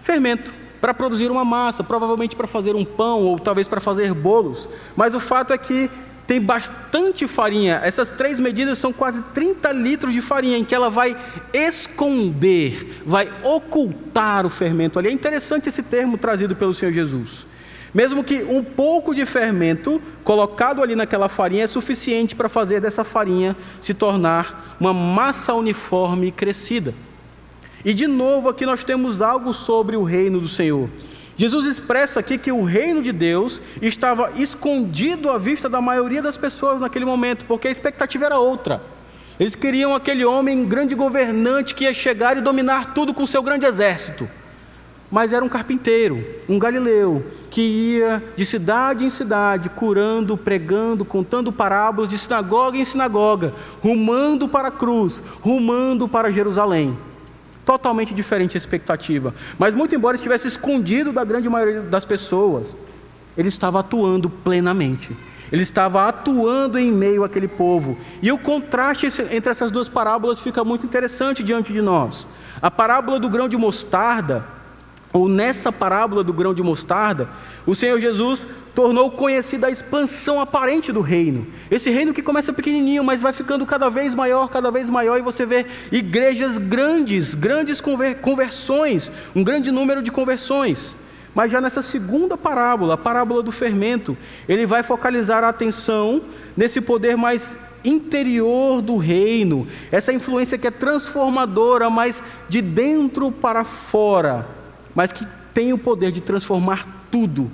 fermento para produzir uma massa, provavelmente para fazer um pão ou talvez para fazer bolos. Mas o fato é que tem bastante farinha. Essas três medidas são quase 30 litros de farinha, em que ela vai esconder, vai ocultar o fermento ali. É interessante esse termo trazido pelo Senhor Jesus. Mesmo que um pouco de fermento colocado ali naquela farinha é suficiente para fazer dessa farinha se tornar uma massa uniforme e crescida. E de novo aqui nós temos algo sobre o reino do Senhor. Jesus expressa aqui que o reino de Deus estava escondido à vista da maioria das pessoas naquele momento, porque a expectativa era outra. Eles queriam aquele homem grande governante que ia chegar e dominar tudo com seu grande exército. Mas era um carpinteiro, um galileu, que ia de cidade em cidade, curando, pregando, contando parábolas de sinagoga em sinagoga, rumando para a cruz, rumando para Jerusalém. Totalmente diferente a expectativa. Mas, muito embora estivesse escondido da grande maioria das pessoas, ele estava atuando plenamente. Ele estava atuando em meio àquele povo. E o contraste entre essas duas parábolas fica muito interessante diante de nós. A parábola do grão de mostarda, ou nessa parábola do grão de mostarda, o Senhor Jesus tornou conhecida a expansão aparente do reino. Esse reino que começa pequenininho, mas vai ficando cada vez maior, cada vez maior, e você vê igrejas grandes, grandes conversões, um grande número de conversões. Mas já nessa segunda parábola, a parábola do fermento, ele vai focalizar a atenção nesse poder mais interior do reino, essa influência que é transformadora, mas de dentro para fora, mas que tem o poder de transformar tudo.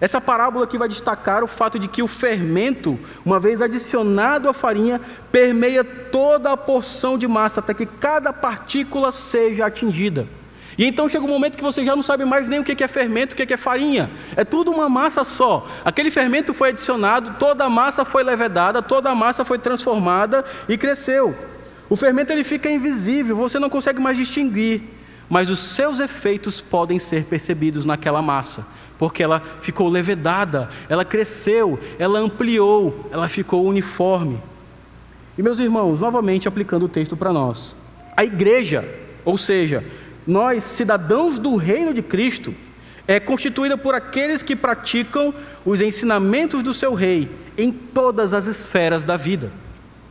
Essa parábola aqui vai destacar o fato de que o fermento, uma vez adicionado à farinha, permeia toda a porção de massa até que cada partícula seja atingida. E então chega um momento que você já não sabe mais nem o que é fermento, o que é farinha. É tudo uma massa só. Aquele fermento foi adicionado, toda a massa foi levedada, toda a massa foi transformada e cresceu. O fermento ele fica invisível, você não consegue mais distinguir, mas os seus efeitos podem ser percebidos naquela massa porque ela ficou levedada, ela cresceu, ela ampliou, ela ficou uniforme. E meus irmãos, novamente aplicando o texto para nós, a igreja, ou seja, nós, cidadãos do reino de Cristo, é constituída por aqueles que praticam os ensinamentos do seu rei em todas as esferas da vida.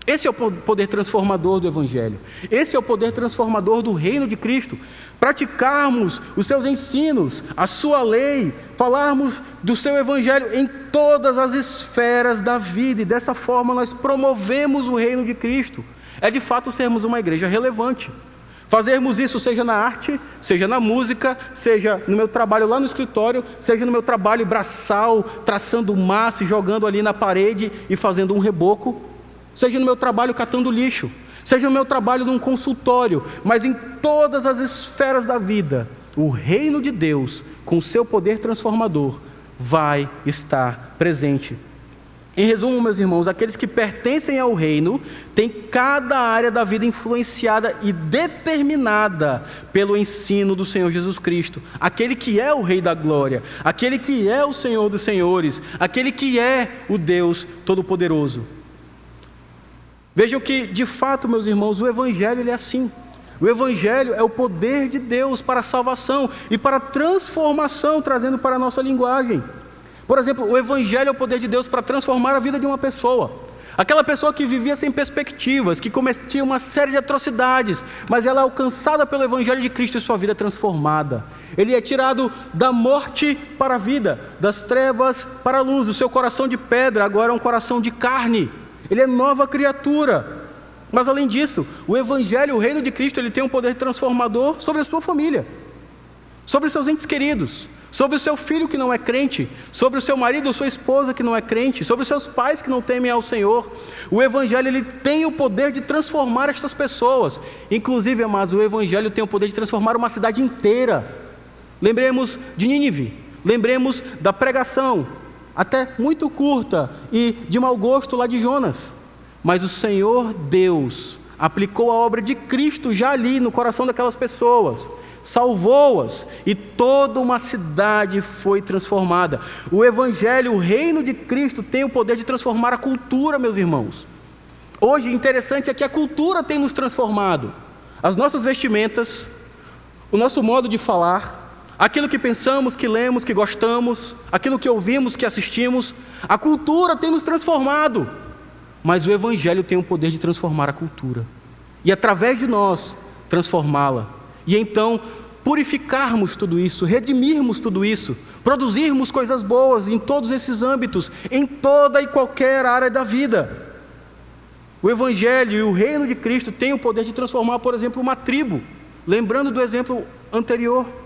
Esse é o poder transformador do Evangelho. Esse é o poder transformador do reino de Cristo. Praticarmos os seus ensinos, a sua lei, falarmos do seu Evangelho em todas as esferas da vida, e dessa forma nós promovemos o reino de Cristo. É de fato sermos uma igreja relevante. Fazermos isso, seja na arte, seja na música, seja no meu trabalho lá no escritório, seja no meu trabalho braçal, traçando massa, jogando ali na parede e fazendo um reboco seja no meu trabalho catando lixo, seja no meu trabalho num consultório, mas em todas as esferas da vida, o reino de Deus, com seu poder transformador, vai estar presente. Em resumo, meus irmãos, aqueles que pertencem ao reino têm cada área da vida influenciada e determinada pelo ensino do Senhor Jesus Cristo, aquele que é o Rei da Glória, aquele que é o Senhor dos Senhores, aquele que é o Deus Todo-Poderoso. Vejam que, de fato, meus irmãos, o Evangelho é assim. O Evangelho é o poder de Deus para a salvação e para a transformação, trazendo para a nossa linguagem. Por exemplo, o Evangelho é o poder de Deus para transformar a vida de uma pessoa. Aquela pessoa que vivia sem perspectivas, que cometia uma série de atrocidades, mas ela é alcançada pelo Evangelho de Cristo e sua vida é transformada. Ele é tirado da morte para a vida, das trevas para a luz. O seu coração de pedra agora é um coração de carne ele é nova criatura. Mas além disso, o Evangelho, o reino de Cristo, ele tem um poder transformador sobre a sua família, sobre os seus entes queridos, sobre o seu filho que não é crente, sobre o seu marido ou sua esposa que não é crente, sobre os seus pais que não temem ao Senhor. O Evangelho ele tem o poder de transformar estas pessoas. Inclusive, amados, o Evangelho tem o poder de transformar uma cidade inteira. Lembremos de Nínive, lembremos da pregação, até muito curta e de mau gosto lá de Jonas. Mas o Senhor Deus aplicou a obra de Cristo já ali no coração daquelas pessoas, salvou-as e toda uma cidade foi transformada. O Evangelho, o reino de Cristo, tem o poder de transformar a cultura, meus irmãos. Hoje, interessante é que a cultura tem nos transformado. As nossas vestimentas, o nosso modo de falar, aquilo que pensamos, que lemos, que gostamos, aquilo que ouvimos, que assistimos, a cultura tem nos transformado, mas o Evangelho tem o poder de transformar a cultura e, através de nós, transformá-la, e então purificarmos tudo isso, redimirmos tudo isso, produzirmos coisas boas em todos esses âmbitos, em toda e qualquer área da vida. O Evangelho e o reino de Cristo têm o poder de transformar, por exemplo, uma tribo, lembrando do exemplo anterior.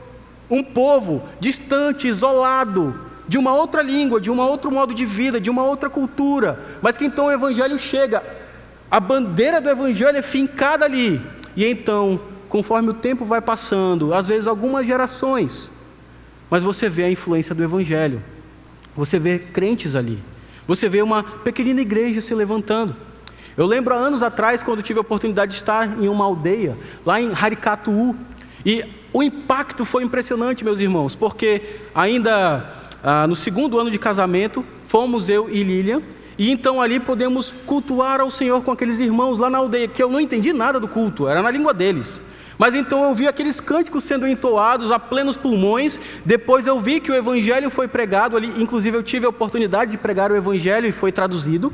Um povo distante, isolado, de uma outra língua, de um outro modo de vida, de uma outra cultura, mas que então o Evangelho chega, a bandeira do Evangelho é fincada ali, e então, conforme o tempo vai passando, às vezes algumas gerações, mas você vê a influência do Evangelho, você vê crentes ali, você vê uma pequenina igreja se levantando. Eu lembro há anos atrás, quando tive a oportunidade de estar em uma aldeia, lá em Harikatu'u, e o impacto foi impressionante, meus irmãos, porque ainda ah, no segundo ano de casamento, fomos eu e Lilian, e então ali podemos cultuar ao Senhor com aqueles irmãos lá na aldeia, que eu não entendi nada do culto, era na língua deles. Mas então eu vi aqueles cânticos sendo entoados a plenos pulmões. Depois eu vi que o evangelho foi pregado ali, inclusive eu tive a oportunidade de pregar o evangelho e foi traduzido.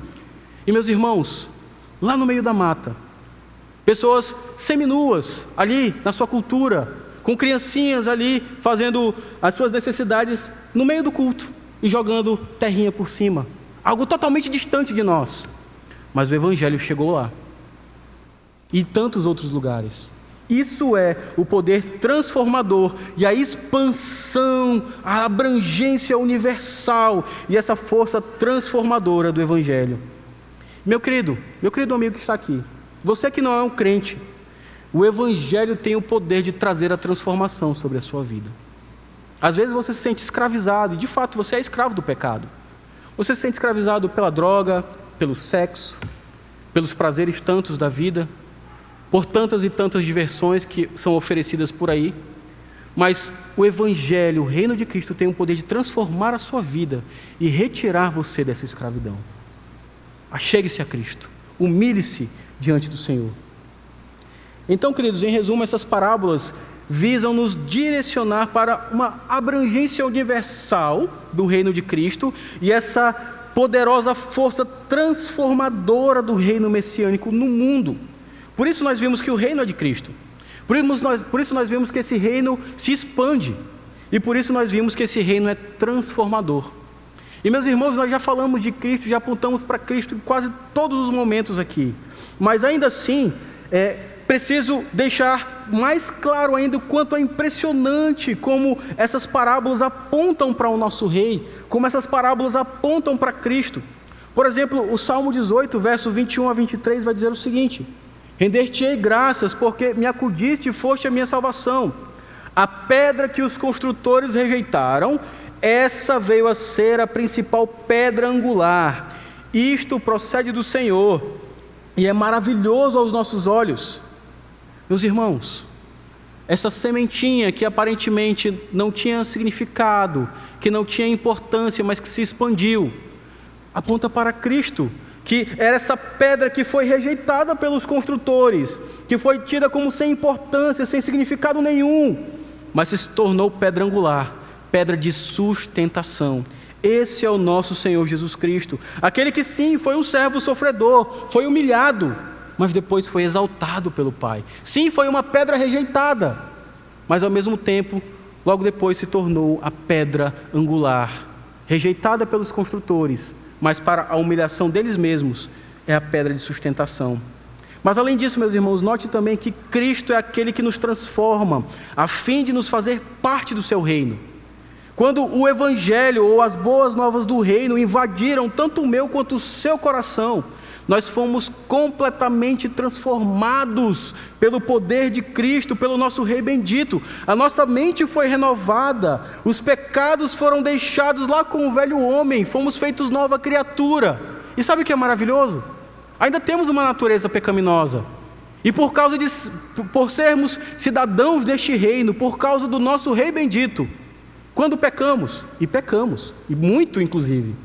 E meus irmãos, lá no meio da mata, pessoas seminuas ali na sua cultura, com criancinhas ali fazendo as suas necessidades no meio do culto e jogando terrinha por cima. Algo totalmente distante de nós. Mas o Evangelho chegou lá. E tantos outros lugares. Isso é o poder transformador e a expansão, a abrangência universal e essa força transformadora do Evangelho. Meu querido, meu querido amigo que está aqui, você que não é um crente, o Evangelho tem o poder de trazer a transformação sobre a sua vida. Às vezes você se sente escravizado, e de fato você é escravo do pecado. Você se sente escravizado pela droga, pelo sexo, pelos prazeres tantos da vida, por tantas e tantas diversões que são oferecidas por aí. Mas o Evangelho, o reino de Cristo, tem o poder de transformar a sua vida e retirar você dessa escravidão. Achegue-se a Cristo, humilhe-se diante do Senhor. Então, queridos, em resumo, essas parábolas visam nos direcionar para uma abrangência universal do reino de Cristo e essa poderosa força transformadora do reino messiânico no mundo. Por isso nós vimos que o reino é de Cristo. Por isso nós, por isso nós vimos que esse reino se expande. E por isso nós vimos que esse reino é transformador. E meus irmãos, nós já falamos de Cristo, já apontamos para Cristo em quase todos os momentos aqui. Mas ainda assim, é, preciso deixar mais claro ainda o quanto é impressionante como essas parábolas apontam para o nosso Rei, como essas parábolas apontam para Cristo. Por exemplo, o Salmo 18, verso 21 a 23 vai dizer o seguinte: Render-te-ei graças, porque me acudiste e foste a minha salvação. A pedra que os construtores rejeitaram, essa veio a ser a principal pedra angular. Isto procede do Senhor e é maravilhoso aos nossos olhos. Meus irmãos, essa sementinha que aparentemente não tinha significado, que não tinha importância, mas que se expandiu, aponta para Cristo, que era essa pedra que foi rejeitada pelos construtores, que foi tida como sem importância, sem significado nenhum, mas se tornou pedra angular, pedra de sustentação. Esse é o nosso Senhor Jesus Cristo, aquele que sim foi um servo sofredor, foi humilhado, mas depois foi exaltado pelo Pai. Sim, foi uma pedra rejeitada, mas ao mesmo tempo, logo depois se tornou a pedra angular, rejeitada pelos construtores, mas para a humilhação deles mesmos, é a pedra de sustentação. Mas além disso, meus irmãos, note também que Cristo é aquele que nos transforma, a fim de nos fazer parte do seu reino. Quando o Evangelho ou as boas novas do reino invadiram tanto o meu quanto o seu coração, nós fomos completamente transformados pelo poder de Cristo, pelo nosso Rei bendito. A nossa mente foi renovada, os pecados foram deixados lá com o velho homem, fomos feitos nova criatura. E sabe o que é maravilhoso? Ainda temos uma natureza pecaminosa. E por causa de por sermos cidadãos deste reino, por causa do nosso rei bendito, quando pecamos, e pecamos, e muito inclusive,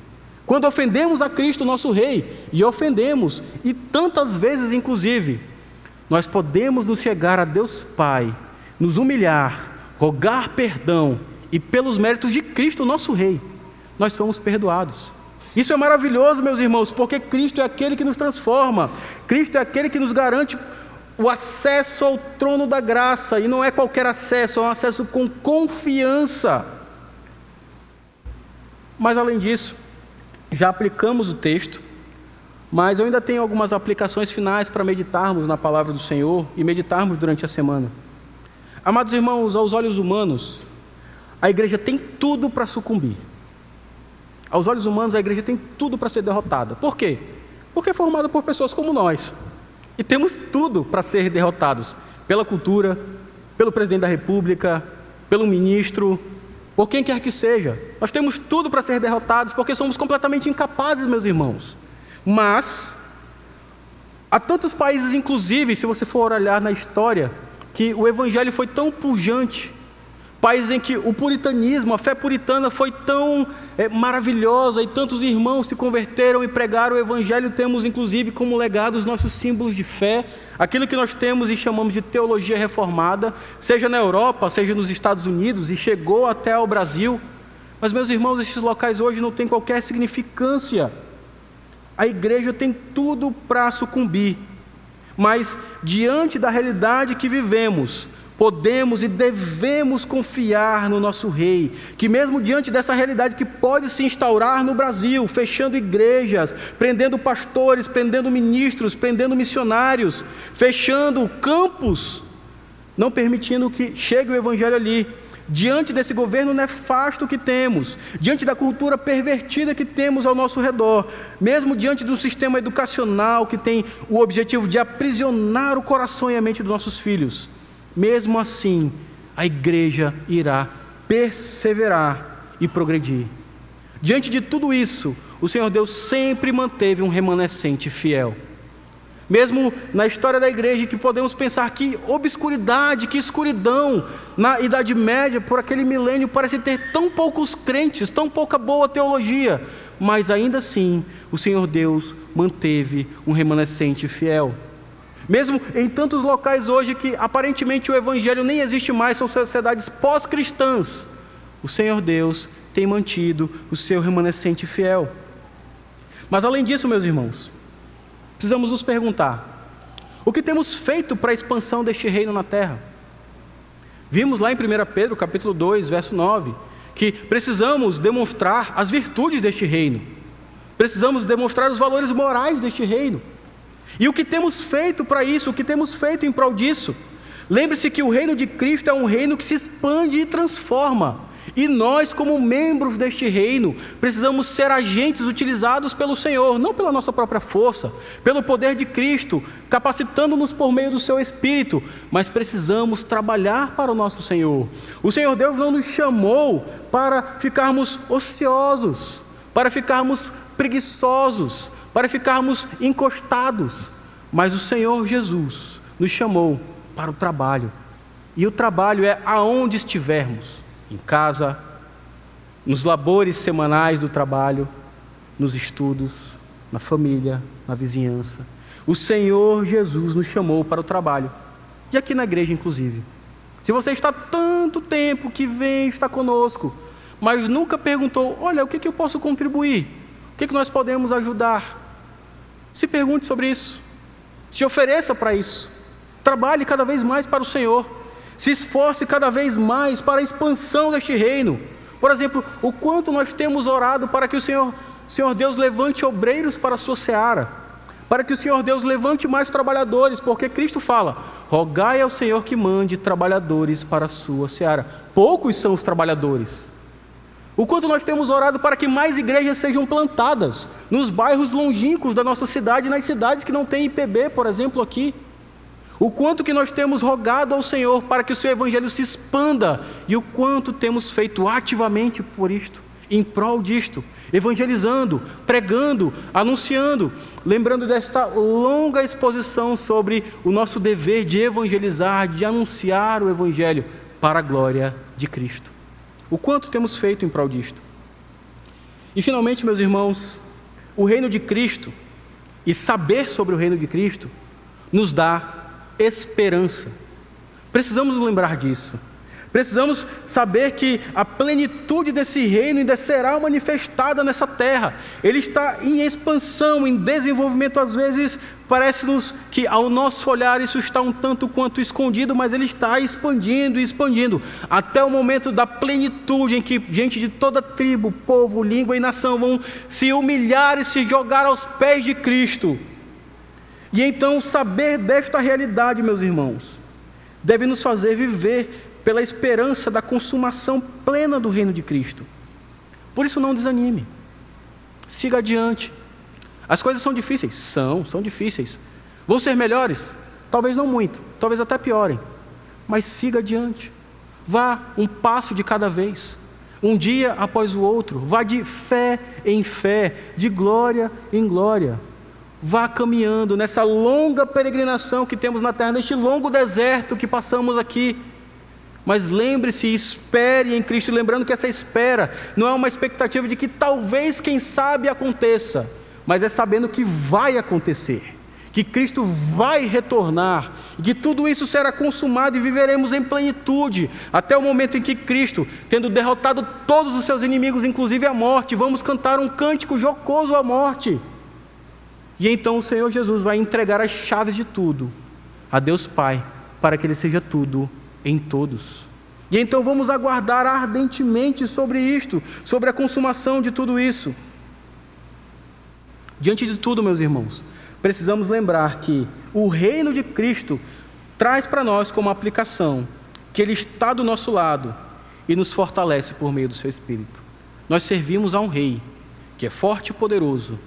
quando ofendemos a Cristo, nosso Rei, e ofendemos, e tantas vezes, inclusive, nós podemos nos chegar a Deus Pai, nos humilhar, rogar perdão, e pelos méritos de Cristo, nosso Rei, nós somos perdoados. Isso é maravilhoso, meus irmãos, porque Cristo é aquele que nos transforma, Cristo é aquele que nos garante o acesso ao trono da graça, e não é qualquer acesso, é um acesso com confiança. Mas além disso, já aplicamos o texto, mas eu ainda tenho algumas aplicações finais para meditarmos na palavra do Senhor e meditarmos durante a semana. Amados irmãos, aos olhos humanos, a igreja tem tudo para sucumbir. Aos olhos humanos, a igreja tem tudo para ser derrotada. Por quê? Porque é formada por pessoas como nós. E temos tudo para ser derrotados pela cultura, pelo presidente da república, pelo ministro, por quem quer que seja. Nós temos tudo para ser derrotados porque somos completamente incapazes, meus irmãos. Mas há tantos países, inclusive, se você for olhar na história, que o evangelho foi tão pujante país em que o puritanismo, a fé puritana foi tão é, maravilhosa e tantos irmãos se converteram e pregaram o evangelho, temos inclusive como legado os nossos símbolos de fé, aquilo que nós temos e chamamos de teologia reformada, seja na Europa, seja nos Estados Unidos e chegou até ao Brasil. Mas meus irmãos, esses locais hoje não têm qualquer significância. A igreja tem tudo para sucumbir. Mas diante da realidade que vivemos, podemos e devemos confiar no nosso Rei, que, mesmo diante dessa realidade que pode se instaurar no Brasil, fechando igrejas, prendendo pastores, prendendo ministros, prendendo missionários, fechando campos, não permitindo que chegue o Evangelho ali, diante desse governo nefasto que temos, diante da cultura pervertida que temos ao nosso redor, mesmo diante do sistema educacional que tem o objetivo de aprisionar o coração e a mente dos nossos filhos mesmo assim, a igreja irá perseverar e progredir. Diante de tudo isso, o Senhor Deus sempre manteve um remanescente fiel. Mesmo na história da igreja, que podemos pensar que obscuridade, que escuridão, na Idade Média, por aquele milênio, parece ter tão poucos crentes, tão pouca boa teologia, mas ainda assim, o Senhor Deus manteve um remanescente fiel. Mesmo em tantos locais hoje que aparentemente o Evangelho nem existe mais, são sociedades pós-cristãs, o Senhor Deus tem mantido o seu remanescente fiel. Mas além disso, meus irmãos, precisamos nos perguntar: o que temos feito para a expansão deste reino na terra? Vimos lá em 1 Pedro, capítulo 2, verso 9, que precisamos demonstrar as virtudes deste reino, precisamos demonstrar os valores morais deste reino. E o que temos feito para isso? O que temos feito em prol disso? Lembre-se que o reino de Cristo é um reino que se expande e transforma. E nós, como membros deste reino, precisamos ser agentes utilizados pelo Senhor, não pela nossa própria força, pelo poder de Cristo, capacitando-nos por meio do seu Espírito, mas precisamos trabalhar para o nosso Senhor. O Senhor Deus não nos chamou para ficarmos ociosos, para ficarmos preguiçosos, para ficarmos encostados, mas o Senhor Jesus nos chamou para o trabalho. E o trabalho é aonde estivermos, em casa, nos labores semanais do trabalho, nos estudos, na família, na vizinhança. O Senhor Jesus nos chamou para o trabalho. E aqui na igreja, inclusive. Se você está tanto tempo que vem, está conosco, mas nunca perguntou: olha, o que, que eu posso contribuir? O que, que nós podemos ajudar? Se pergunte sobre isso. Se ofereça para isso. Trabalhe cada vez mais para o Senhor. Se esforce cada vez mais para a expansão deste reino. Por exemplo, o quanto nós temos orado para que o Senhor, Senhor Deus levante obreiros para a sua seara, para que o Senhor Deus levante mais trabalhadores, porque Cristo fala: rogai ao Senhor que mande trabalhadores para a sua seara. Poucos são os trabalhadores. O quanto nós temos orado para que mais igrejas sejam plantadas nos bairros longínquos da nossa cidade, nas cidades que não têm IPB, por exemplo, aqui. O quanto que nós temos rogado ao Senhor para que o seu evangelho se expanda e o quanto temos feito ativamente por isto, em prol disto, evangelizando, pregando, anunciando, lembrando desta longa exposição sobre o nosso dever de evangelizar, de anunciar o evangelho para a glória de Cristo. O quanto temos feito em prol disto? E finalmente, meus irmãos, o reino de Cristo e saber sobre o reino de Cristo nos dá esperança. Precisamos lembrar disso. Precisamos saber que a plenitude desse reino ainda será manifestada nessa terra. Ele está em expansão, em desenvolvimento. Às vezes parece-nos que ao nosso olhar isso está um tanto quanto escondido, mas ele está expandindo e expandindo até o momento da plenitude em que gente de toda tribo, povo, língua e nação vão se humilhar e se jogar aos pés de Cristo. E então saber desta realidade, meus irmãos, deve nos fazer viver pela esperança da consumação plena do reino de Cristo. Por isso, não desanime. Siga adiante. As coisas são difíceis? São, são difíceis. Vão ser melhores? Talvez não muito, talvez até piorem. Mas siga adiante. Vá um passo de cada vez, um dia após o outro. Vá de fé em fé, de glória em glória. Vá caminhando nessa longa peregrinação que temos na terra, neste longo deserto que passamos aqui. Mas lembre-se, espere em Cristo, lembrando que essa espera não é uma expectativa de que talvez, quem sabe, aconteça, mas é sabendo que vai acontecer que Cristo vai retornar, e que tudo isso será consumado e viveremos em plenitude, até o momento em que Cristo, tendo derrotado todos os seus inimigos, inclusive a morte, vamos cantar um cântico jocoso à morte. E então o Senhor Jesus vai entregar as chaves de tudo a Deus Pai, para que Ele seja tudo em todos. E então vamos aguardar ardentemente sobre isto, sobre a consumação de tudo isso. Diante de tudo, meus irmãos, precisamos lembrar que o reino de Cristo traz para nós como aplicação que Ele está do nosso lado e nos fortalece por meio do Seu Espírito. Nós servimos a um Rei que é forte e poderoso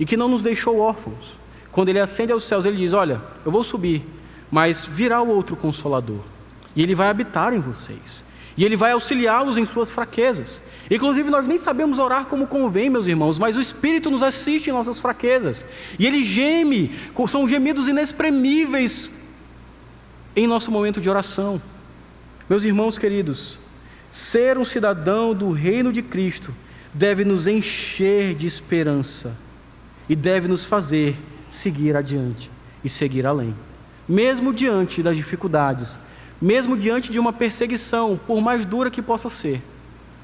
e que não nos deixou órfãos. Quando Ele ascende aos céus, Ele diz: Olha, eu vou subir, mas virá o outro consolador e Ele vai habitar em vocês e Ele vai auxiliá-los em suas fraquezas. Inclusive, nós nem sabemos orar como convém, meus irmãos, mas o Espírito nos assiste em nossas fraquezas. E Ele geme, são gemidos inexprimíveis em nosso momento de oração. Meus irmãos queridos, ser um cidadão do reino de Cristo deve nos encher de esperança e deve nos fazer seguir adiante e seguir além, mesmo diante das dificuldades mesmo diante de uma perseguição, por mais dura que possa ser,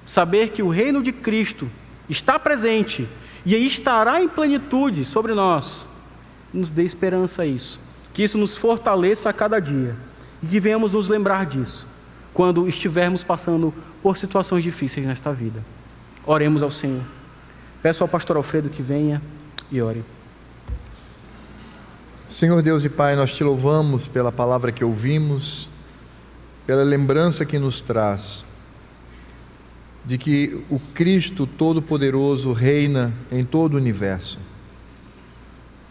saber que o reino de Cristo está presente e estará em plenitude sobre nós, nos dê esperança a isso, que isso nos fortaleça a cada dia e que venhamos nos lembrar disso quando estivermos passando por situações difíceis nesta vida. Oremos ao Senhor. Peço ao pastor Alfredo que venha e ore. Senhor Deus e Pai, nós te louvamos pela palavra que ouvimos pela lembrança que nos traz de que o Cristo Todo-Poderoso reina em todo o universo.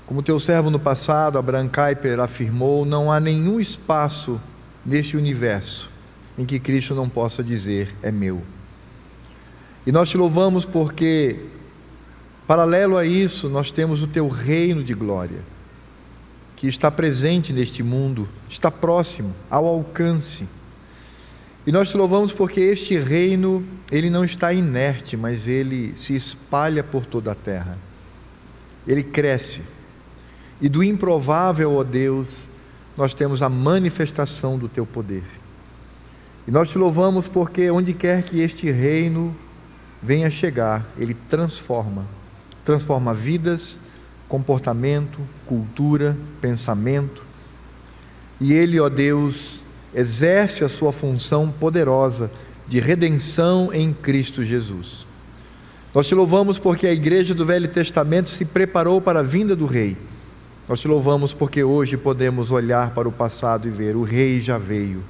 Como teu servo no passado, Abraham Kuyper, afirmou, não há nenhum espaço nesse universo em que Cristo não possa dizer é meu. E nós te louvamos porque, paralelo a isso, nós temos o teu reino de glória, que está presente neste mundo, está próximo, ao alcance e nós te louvamos porque este reino, ele não está inerte, mas ele se espalha por toda a terra. Ele cresce. E do improvável, ó Deus, nós temos a manifestação do teu poder. E nós te louvamos porque onde quer que este reino venha chegar, ele transforma. Transforma vidas, comportamento, cultura, pensamento. E ele, ó Deus, exerce a sua função poderosa de redenção em Cristo Jesus. Nós te louvamos porque a igreja do Velho Testamento se preparou para a vinda do Rei. Nós te louvamos porque hoje podemos olhar para o passado e ver: o Rei já veio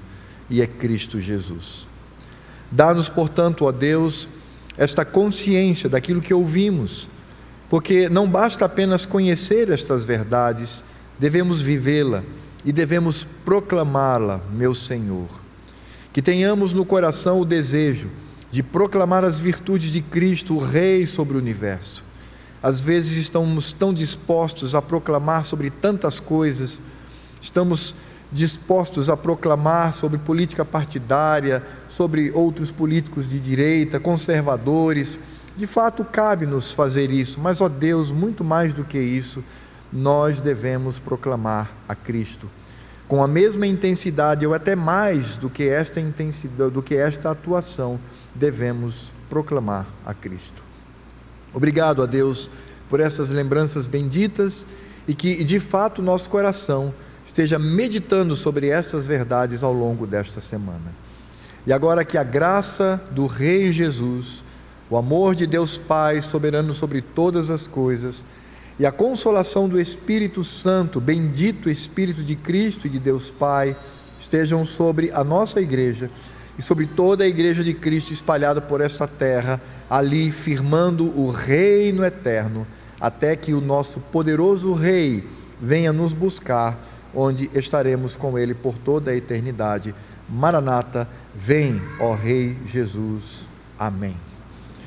e é Cristo Jesus. Dá-nos, portanto, ó Deus, esta consciência daquilo que ouvimos, porque não basta apenas conhecer estas verdades, devemos vivê-la e devemos proclamá-la, meu Senhor. Que tenhamos no coração o desejo de proclamar as virtudes de Cristo, o Rei sobre o universo. Às vezes estamos tão dispostos a proclamar sobre tantas coisas, estamos dispostos a proclamar sobre política partidária, sobre outros políticos de direita, conservadores. De fato, cabe-nos fazer isso, mas, ó Deus, muito mais do que isso, nós devemos proclamar a Cristo com a mesma intensidade ou até mais do que esta intensidade, do que esta atuação, devemos proclamar a Cristo. Obrigado a Deus por essas lembranças benditas e que de fato nosso coração esteja meditando sobre estas verdades ao longo desta semana. E agora que a graça do Rei Jesus, o amor de Deus Pai, soberano sobre todas as coisas, e a consolação do Espírito Santo, bendito Espírito de Cristo e de Deus Pai, estejam sobre a nossa igreja, e sobre toda a igreja de Cristo espalhada por esta terra, ali firmando o reino eterno, até que o nosso poderoso Rei venha nos buscar, onde estaremos com Ele por toda a eternidade. Maranata, vem, ó Rei Jesus. Amém.